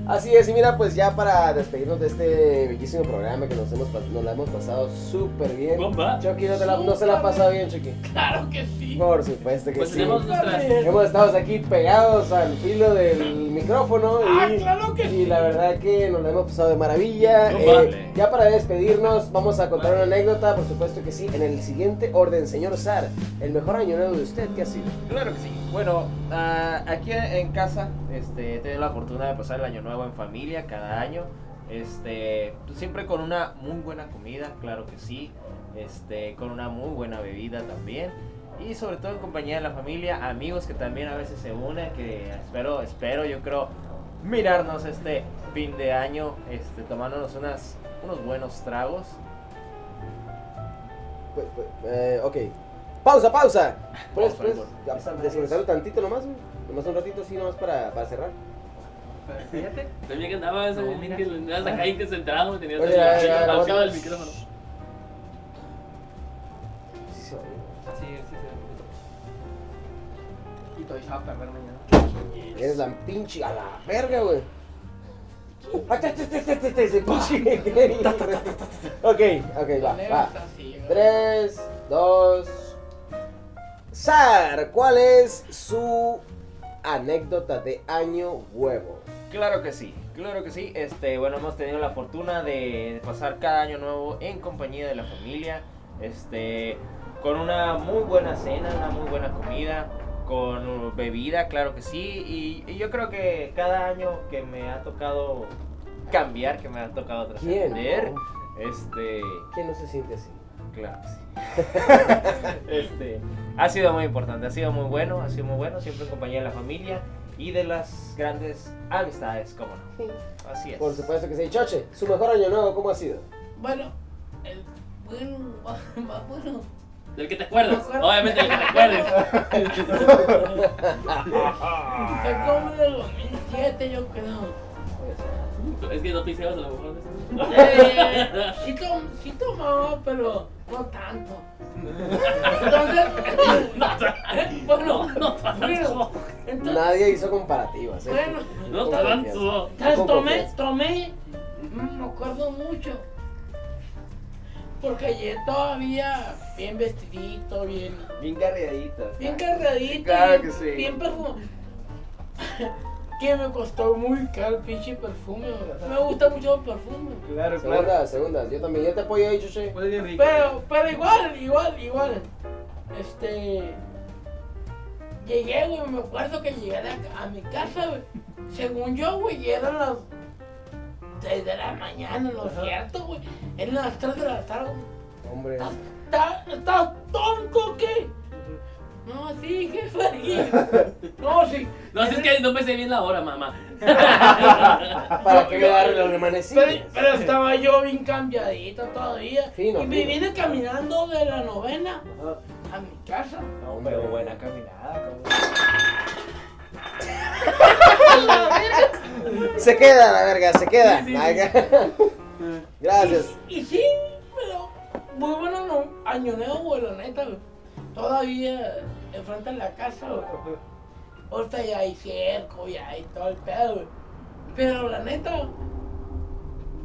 Así es, y mira, pues ya para despedirnos de este bellísimo programa que nos, hemos, nos la hemos pasado súper bien. Bomba. Chucky, ¿no, te la, no se la ha pasado bien, Chucky? Claro que sí. Por supuesto que Pues sí. tenemos nuestras. Hemos estado aquí pegados al filo del micrófono Ah, y, claro que y sí. la verdad que nos la hemos pasado de maravilla. No Eh, vale. ya para despedirnos, vamos a contar una anécdota, por supuesto que sí, en el siguiente orden. Señor Sar, el mejor año nuevo de usted, ¿qué ha sido? Claro que sí. Bueno, ah, aquí en casa este, he tenido la fortuna de pasar el año nuevo en familia cada año. Este, siempre con una muy buena comida, claro que sí. Este, con una muy buena bebida también. Y sobre todo en compañía de la familia, amigos que también a veces se unen, que espero, espero, yo creo, mirarnos este fin de año, este, tomándonos unas, unos buenos tragos. Pues, pues, eh, ok. Pausa, pausa. ¿Puedes, puedes desconectarlo tantito nomás? güey? Nomás un ratito así, nomás para, para cerrar. Fíjate. También que andabas, No, eh, mira. que andabas acá tenías ya, el ya, pauseado ya. del micrófono. Sí, se. Sí, sí. Y todo se va a perder mañana. Eres la pinche a la verga, güey. Ah, ese. Ok, ok, va, va. Tres, dos. Sar, ¿cuál es su anécdota de año huevo? Claro que sí, claro que sí. Este, bueno, hemos tenido la fortuna de pasar cada año nuevo en compañía de la familia, este, con una muy buena cena, una muy buena comida, con bebida, claro que sí. Y, y yo creo que cada año que me ha tocado cambiar, que me ha tocado trascender, este, ¿Quién no se siente así? Claro sí. este, ha sido muy importante, ha sido muy bueno, ha sido muy bueno, siempre en compañía de la familia y de las grandes amistades, como no. Así es. Por supuesto que sí. Choche, su mejor año nuevo, ¿cómo ha sido? Bueno, el bueno, más bueno. Del que te acuerdas. Obviamente del que te acuerdes. Fue como en el 2007, yo creo. Es que no piseas a lo mejor. Eh, sí, tom- sí tomaba, pero no tanto. Entonces, bueno, No entonces, Nadie hizo comparativas. ¿eh? bueno, No tanto. entonces tomé, tomé, mm, me acuerdo mucho. Porque llegué todavía bien vestidito, bien, Bien cargadita. bien cargadito, Claro bien, que sí. bien perfumado. Que me costó muy caro el pinche perfume. Me gusta mucho el perfume. Claro, claro. Segundas, segundas. Yo también, yo te apoyo ahí, rico. Pero, pero igual, igual, igual. Este. Llegué, güey, me acuerdo que llegué a, mi casa, güey. Según yo, güey, y eran las 6 de la mañana, ¿no es cierto, güey? Eran las 3 de la tarde. Hombre. ¿Estás, estás, estás tonto qué? No, sí, jefe. No, sí. No, si es que no pensé bien la hora, mamá. ¿Para qué me darle los Pero, remanecidos? pero estaba yo bien cambiadito todavía. Fino, y me fino. vine caminando de la novena a mi casa. No, pero buena caminada, como- Se queda la verga, se queda. Sí, sí, sí. Ay, Gracias. Y, y sí, pero muy bueno no, año nuevo, güey, la neta. Todavía enfrente de la casa, güey. Ahorita ya hay cerco, ya hay todo el pedo, güey. Pero la neta,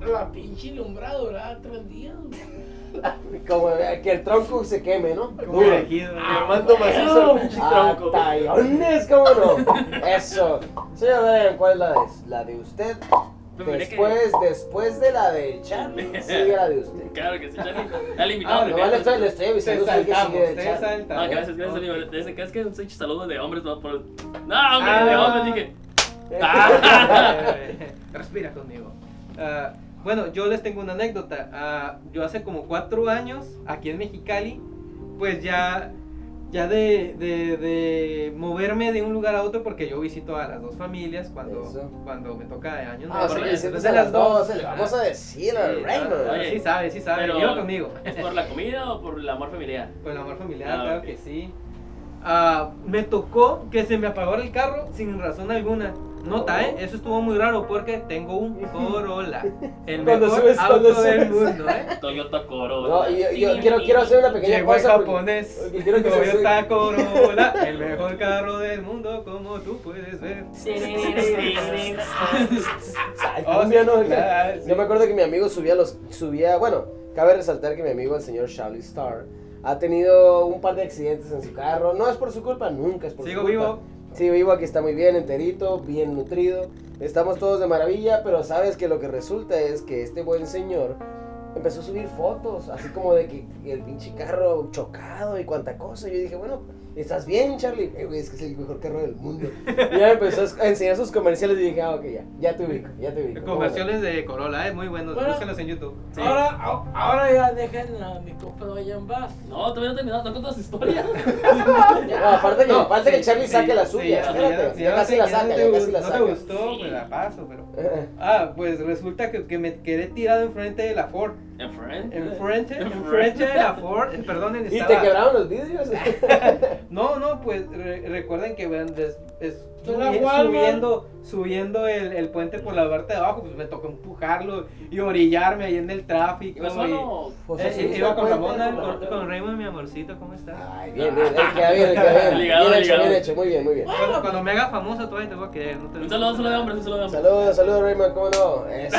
la pinche lumbrada duraba tres días, güey. Como que el tronco se queme, ¿no? Como elegido. Ah, mando bueno. macizo al pinche Ah, tronco. tallones, ¿cómo no? Eso. Señor ¿cuál es la de, la de usted? Que- Después, después de la de Charlie, sigue la de usted. Claro que sí, Charlie. Dale invitado Ah, primero. nomás le estoy, le estoy avisando que sigue de Charlie. No, gracias, gracias, amigo. Desde que es que un saludo de hombres, no por. No, hombre, Ah. de hombres, dije. Respira conmigo. Ah, bueno, yo les tengo una anécdota. Ah, yo hace como cuatro años, aquí en Mexicali, pues ya, ya de, de, de moverme de un lugar a otro, porque yo visito a las dos familias cuando, Eso. cuando me toca de año Ah, o sea, Por que la- sientes de a las 12, le Ajá. vamos a decir Sí, Oye, sí sabe, sí sabe, pero- conmigo. ¿Es por la comida o por el amor familiar? Por el amor familiar, Ah, claro que sí. Ah, me tocó que se me apagó el carro sin razón alguna. Nota, ¿eh? Eso estuvo muy raro porque tengo un Corolla. El Cuando mejor subes, auto del subes. mundo, ¿eh? Toyota Corolla. No, yo, yo quiero, quiero hacer una pequeña Llegó el pausa. porque- japonés. porque quiero que se Toyota Corolla, el mejor carro del mundo, como tú puedes ver. Ay, Oh, sí, ¿no? claro, sí. Yo me acuerdo que mi amigo subía los. subía Bueno, cabe resaltar que mi amigo, el señor Charlie Starr, ha tenido un par de accidentes en su carro. No es por su culpa, nunca es por Sigo su culpa. vivo. Sigo vivo, aquí está muy bien, enterito, bien nutrido. Estamos todos de maravilla, pero sabes que lo que resulta es que este buen señor empezó a subir fotos, así como de que el pinche carro chocado y cuanta cosa. Yo dije, bueno, ¿estás bien, Charlie? Eh, güey, es que es el mejor carro del mundo. Y ya me empezó a enseñar sus comerciales y dije, ah, ok, ya, ya te ubico, ya te ubico. Comerciales de Corolla, es muy buenos. Bueno. Búsquenlos en YouTube. Sí. Ahora, a- ahora ya dejen a mi compa vaya en paz. No, todavía no he terminado, no contas historia. No, aparte que, No, aparte que sí, Charlie sí, saque la sí, suya, ya, espérate, ya, ya, ya casi la que no saca, te ya casi No te gustó, pues la paso, pero. Eh, Ah, pues resulta que, que me quedé tirado enfrente de la Ford. En friend. Enfrente, enfrente de la Ford. eh, Perdonen, ¿Y te quebraron los vidrios? No, no, pues re- recuerden que vean, des- es- subi- subiendo, subiendo el, el puente por la parte de abajo, pues me tocó empujarlo y orillarme ahí en el tráfico. ¿Iba y- solo? Pues Eh, eh, iba con el Ramona, con, con Raymond, mi amorcito, ¿cómo estás? Ay, bien, bien, él queda bien, queda bien. Ligado, bien hecho, ligado. bien hecho, muy bien, muy bien. Cuando, cuando me haga famosa todavía te voy a querer. No te Un saludo, un saludo hombre, un saludo. Saludos, saludos Raymond, ¿cómo no? Eso,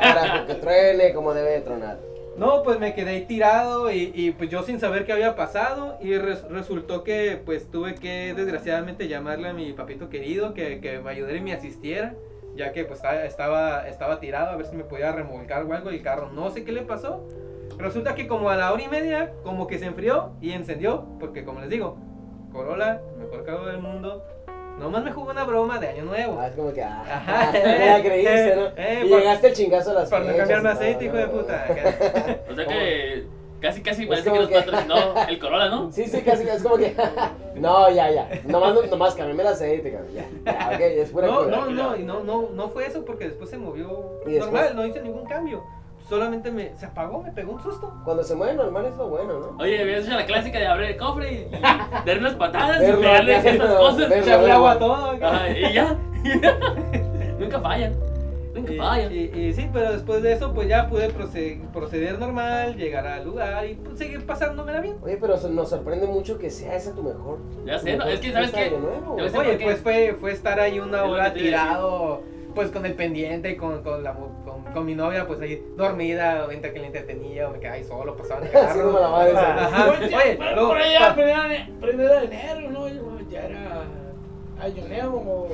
carajo, que truene como debe de tronar. No, pues me quedé tirado y, y, pues yo sin saber qué había pasado y res- resultó que pues tuve que desgraciadamente llamarle a mi papito querido que, que me ayudara y me asistiera, ya que pues estaba, estaba, tirado a ver si me podía remolcar o algo el carro no sé qué le pasó. Resulta que como a la hora y media como que se enfrió y encendió, porque como les digo, Corolla, mejor carro del mundo, nomás me jugó una broma de año nuevo. Ah, es como que, ah, Ajá, me la creíste, eh, ¿no? eh, y por- llegaste el chingazo a las Para no cambiarme no, aceite, hijo de no. puta. O sea que casi, casi Es parece que nos patrocinó el Corolla, ¿no? Sí, sí, casi, es como que, no, ya, ya, nomás, nomás cambiame el aceite, cabrón, ya, ya, ok, es pura No, cura. no, no, y no, no, no fue eso porque después se movió normal, no hice ningún cambio. Solamente me, se apagó, me pegó un susto. Cuando se mueve normal es lo bueno, ¿no? Oye, habías hecho la clásica de abrir el cofre y, y darle unas patadas Verlo y pegarle ciertas no, cosas. Echarle agua a todo. Ajá, y ya. Nunca fallan. Nunca Y, fallan. y- y sí, pero después de eso, pues ya pude proceder, proceder normal, llegar al lugar y pues, seguir pasándomela bien. Oye, pero nos sorprende mucho que sea ese tu mejor. Ya tu sé, no, es que, ¿sabes decir Oye, pues fue, fue estar ahí una hora que te pues con el pendiente, con, con, la, mu- con, con mi novia, pues ahí dormida, mientras que le entretenía, o me quedaba ahí solo, pasaba en el Así carro. como la madre esa. Ajá. Oye, Oye, pero luego, por allá, primero, de- primero de enero, ¿no? Ya era año nuevo.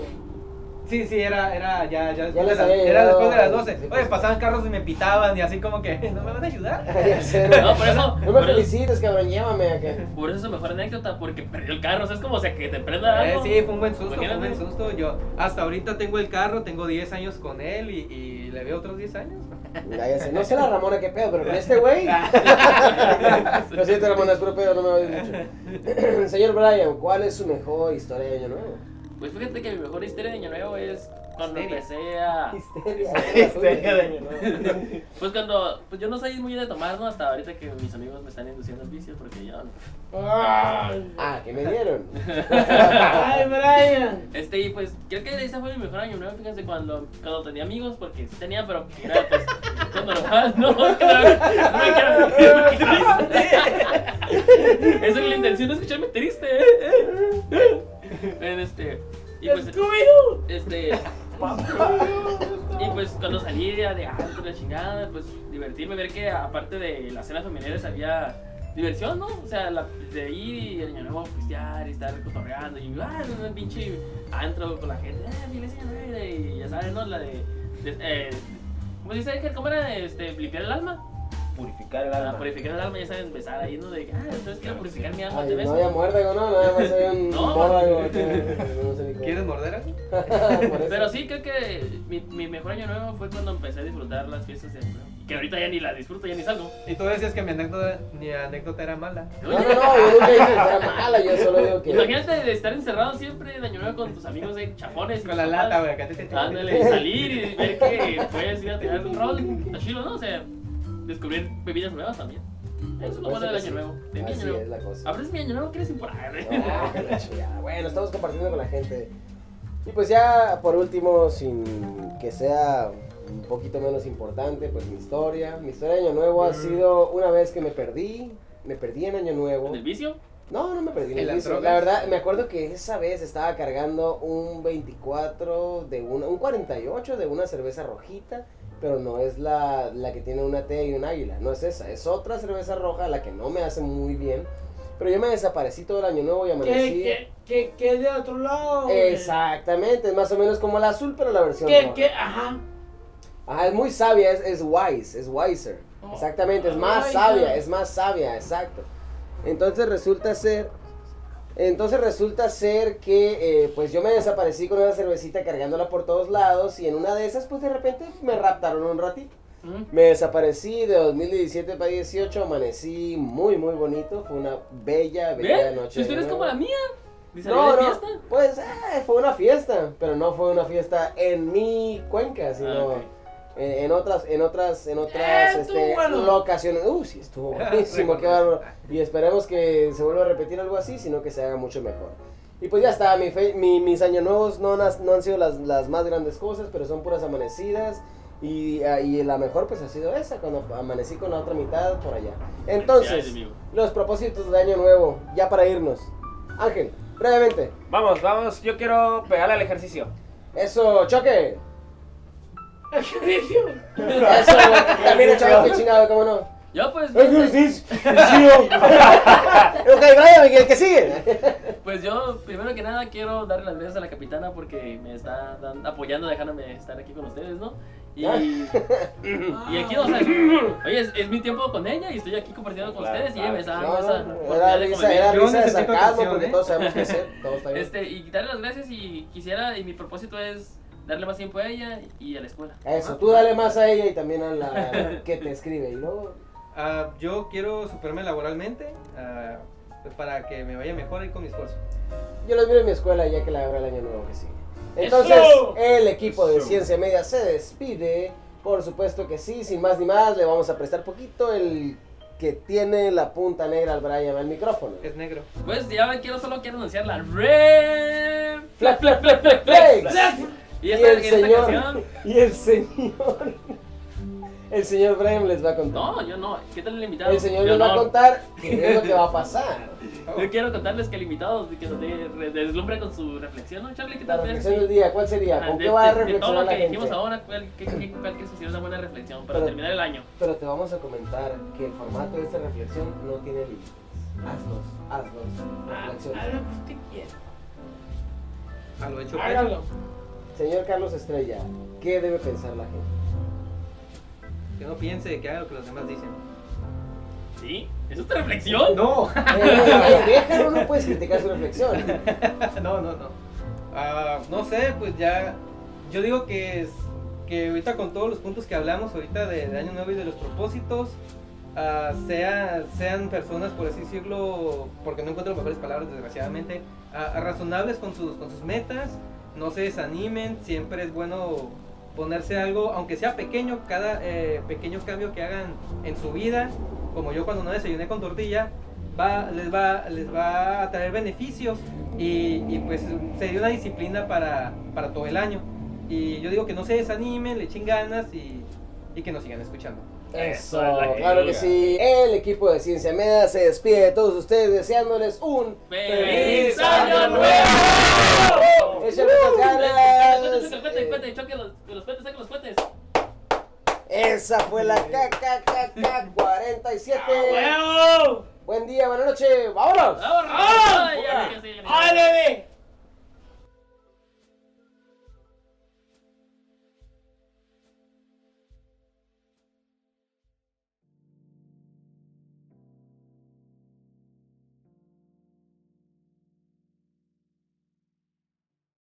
Sí, sí, era, era ya, ya después, de, era después de las 12. sí, Oye, pasaban carros y me pitaban y así como que, ¿no me van a ayudar? ¿no? Por eso. No me felicites, cabrón, llévame acá. por eso es su mejor anécdota, porque perdió el carro. O sea, es como o sea, que te prenda Eh, algo. sí, fue un buen susto, fue un buen susto. Yo hasta ahorita tengo el carro, tengo 10 años con él y, y le veo otros 10 años. Ya, ya sé. No sé la Ramona qué pedo, pero con este güey. Lo siento, Ramona, es puro pedo, no me odies mucho. Señor Brian, ¿cuál es su mejor historia de Año Nuevo? Pues fíjate que mi mejor historia de Año Nuevo es cuando Histeria. empecé a. Histeria. Histeria de Año Pues cuando. Pues yo no soy muy de tomar, ¿no? Hasta ahorita que mis amigos me están induciendo al vicio, porque yo. Ay, Ah, que me dieron. ay, Brian. Este, y pues creo que ese fue mi mejor año nuevo, fíjense, cuando, cuando tenía amigos, porque sí tenía, pero era pues. No, normal, no, es que no, no me quiero sentir triste. Esa es la intención de escucharme triste, ¿eh? Este. Y pues. Este. Y pues cuando salí de alto, la chingada, pues divertirme, ver que aparte de las cenas familiares había diversión, ¿no? O sea, la, de ir y el año nuevo pistear y estar cotorreando y ah, un pinche antro con la gente, ah, año nuevo", y ya sabes, ¿no? La de. de eh, ¿Cómo se dice? ¿Cómo era? Este, limpiar el alma. Purificar el Para alma. purificar el alma, ya saben, empezar ahí, ¿no? De que, ah, entonces quiero purificar mi alma, Ay, te no había muérdago, ¿no? Nada más había un No. mórdago. que- No sé ni cómo. ¿Quieres morder algo? Pero sí, creo que mi, mi mejor año nuevo fue cuando empecé a disfrutar las fiestas de que ahorita ya ni la disfruto, ya ni salgo. Y tú decías que mi anécdota, mi anécdota era mala. No, no, no, yo nunca dije que fuera mala, yo solo digo que. Imagínate de estar encerrado siempre en Año Nuevo con tus amigos de chafones. Con la lata, güey, acá te te- Ándale, salir y ver que puedes ir a tirar un rol. Está chido, ¿no? O sea, descubrir bebidas nuevas también. Eso es lo bueno del Año Nuevo. De mi Así Año es Nuevo. la cosa. Abres mi Año Nuevo, ¿quieres ir por ahí? Ah. Bueno, estamos compartiendo con la gente. Y pues ya por último, sin que sea un poquito menos importante, pues mi historia. Mi historia de Año Nuevo ha sido una vez que me perdí. Me perdí en Año Nuevo. ¿En el vicio? No, no me perdí en ¿En el vicio. drogas? La verdad, me acuerdo que esa vez estaba cargando un 24 de una, un 48 de una cerveza rojita, pero no es la, la que tiene una T y un águila, no es esa, es otra cerveza roja, la que no me hace muy bien. Pero yo me desaparecí todo el año nuevo y amanecí. ¿Qué, qué, qué, qué de otro lado? Exactamente, es más o menos como la azul, pero la versión ¿Qué, roja. qué? Ajá. Ajá, es muy sabia, es, es wise, es wiser. Oh, Exactamente, es más wiser. sabia, es más sabia, exacto. Entonces resulta ser, entonces resulta ser que eh, pues yo me desaparecí con una cervecita cargándola por todos lados y en una de esas pues de repente me raptaron un ratito. ¿Mm? Me desaparecí de 2017 para 18, amanecí muy muy bonito, fue una bella, bella noche. Tu historia es como la mía. ¿De salir No, no, fiesta? pues eh, fue una fiesta, pero no fue una fiesta en mi cuenca, sino Ah. En, en otras, en otras, en otras Eh, este, bueno. locaciones. Uh, sí, estuvo buenísimo, qué bárbaro. Y esperemos que se vuelva a repetir algo así, sino que se haga mucho mejor. Y pues ya está, mi fe- mi- mis años nuevos no, nas- no han sido las, las más grandes cosas, pero son puras amanecidas. Y, ah, y la mejor pues ha sido esa, cuando amanecí con la otra mitad por allá. Entonces, los propósitos de año nuevo, ya para irnos. Ángel, brevemente. Vamos, vamos, yo quiero pegarle al ejercicio. Eso, choque. Ejercicio. Eso, también echamos que chingado, cómo no. Yo pues, Ejercicio. ok, Brian, Miguel, que sigue. pues yo primero que nada quiero darle las gracias a la capitana porque me está dan- apoyando, dejándome estar aquí con ustedes, ¿no? Y, y aquí, o sea, oye, es, es mi tiempo con ella y estoy aquí compartiendo con Claro, ustedes y ella me está dando No, esa era de risa, era risa de sarcasmo porque ¿eh? todos sabemos qué hacer. Todo está bien. Este, y darle las gracias y quisiera, y mi propósito es darle más tiempo a ella y a la escuela. Eso, tú dale más a ella y también a la que te escribe. Y luego, Ah, yo quiero superarme laboralmente pues para que me vaya mejor ahí con mi esfuerzo. yo los miro en mi escuela ya que la habrá el año nuevo que sigue. Entonces, ¡Eso! el equipo de Eso. Ciencia Media se despide. Por supuesto que sí, sin más ni más, le vamos a prestar poquito el que tiene la punta negra al Brian al micrófono. Es negro. Pues ya quiero, solo quiero anunciar la Red Flex, flex, flex, flex, flex. Y Y esta, el señor, canción. y el señor, el señor Brian les va a contar. No, yo no. ¿Qué tal el invitado? El señor Yo les va a no. contar qué es lo que va a pasar. Yo quiero contarles que el invitado que re- deslumbre con su reflexión, ¿no, Charlie? ¿Qué La tal? reflexión del día, ¿cuál sería? Ajá, ¿Con de- qué va a de- de todo reflexionar lo la que gente? dijimos ahora, ¿cuál, qué, qué, cuál crees que sería una buena reflexión para Pero- terminar el año? Pero te vamos a comentar que el formato de esta reflexión no tiene límites. Hazlos, hazlos, Ah, reflexiones. Haz lo que usted quiera. A lo hecho Hágalo. Señor Carlos Estrella, ¿qué debe pensar la gente? Que no piense que haga lo que los demás dicen. ¿Sí? ¿Es tu reflexión? No, Eh, eh, déjalo, no puedes criticar su reflexión. no, no, no. Ah, no sé, pues ya. Yo digo que es que ahorita con todos los puntos que hablamos ahorita de, de Año Nuevo y de los propósitos, ah, sea- sean personas, por así decirlo, porque no encuentro mejores palabras, desgraciadamente, ah, razonables con sus, con sus metas, no se desanimen, siempre es bueno ponerse algo, aunque sea pequeño, cada eh, pequeño cambio que hagan en su vida, como yo cuando no desayuné con tortilla, va, les, va, les va a traer beneficios y, pues sería una disciplina para, para todo el año. Y yo digo que no se desanimen, le echen ganas y, y que nos sigan escuchando. Eso, que claro que sí. El equipo de Ciencia Media se despide de todos ustedes deseándoles un ¡Feliz Año Nuevo! Échale ganas. Los, los. Esa fue la KKKK 47. ¡Huevo! Buen día, buena noche, vámonos. ¡Vámonos! ¡Ay, ya,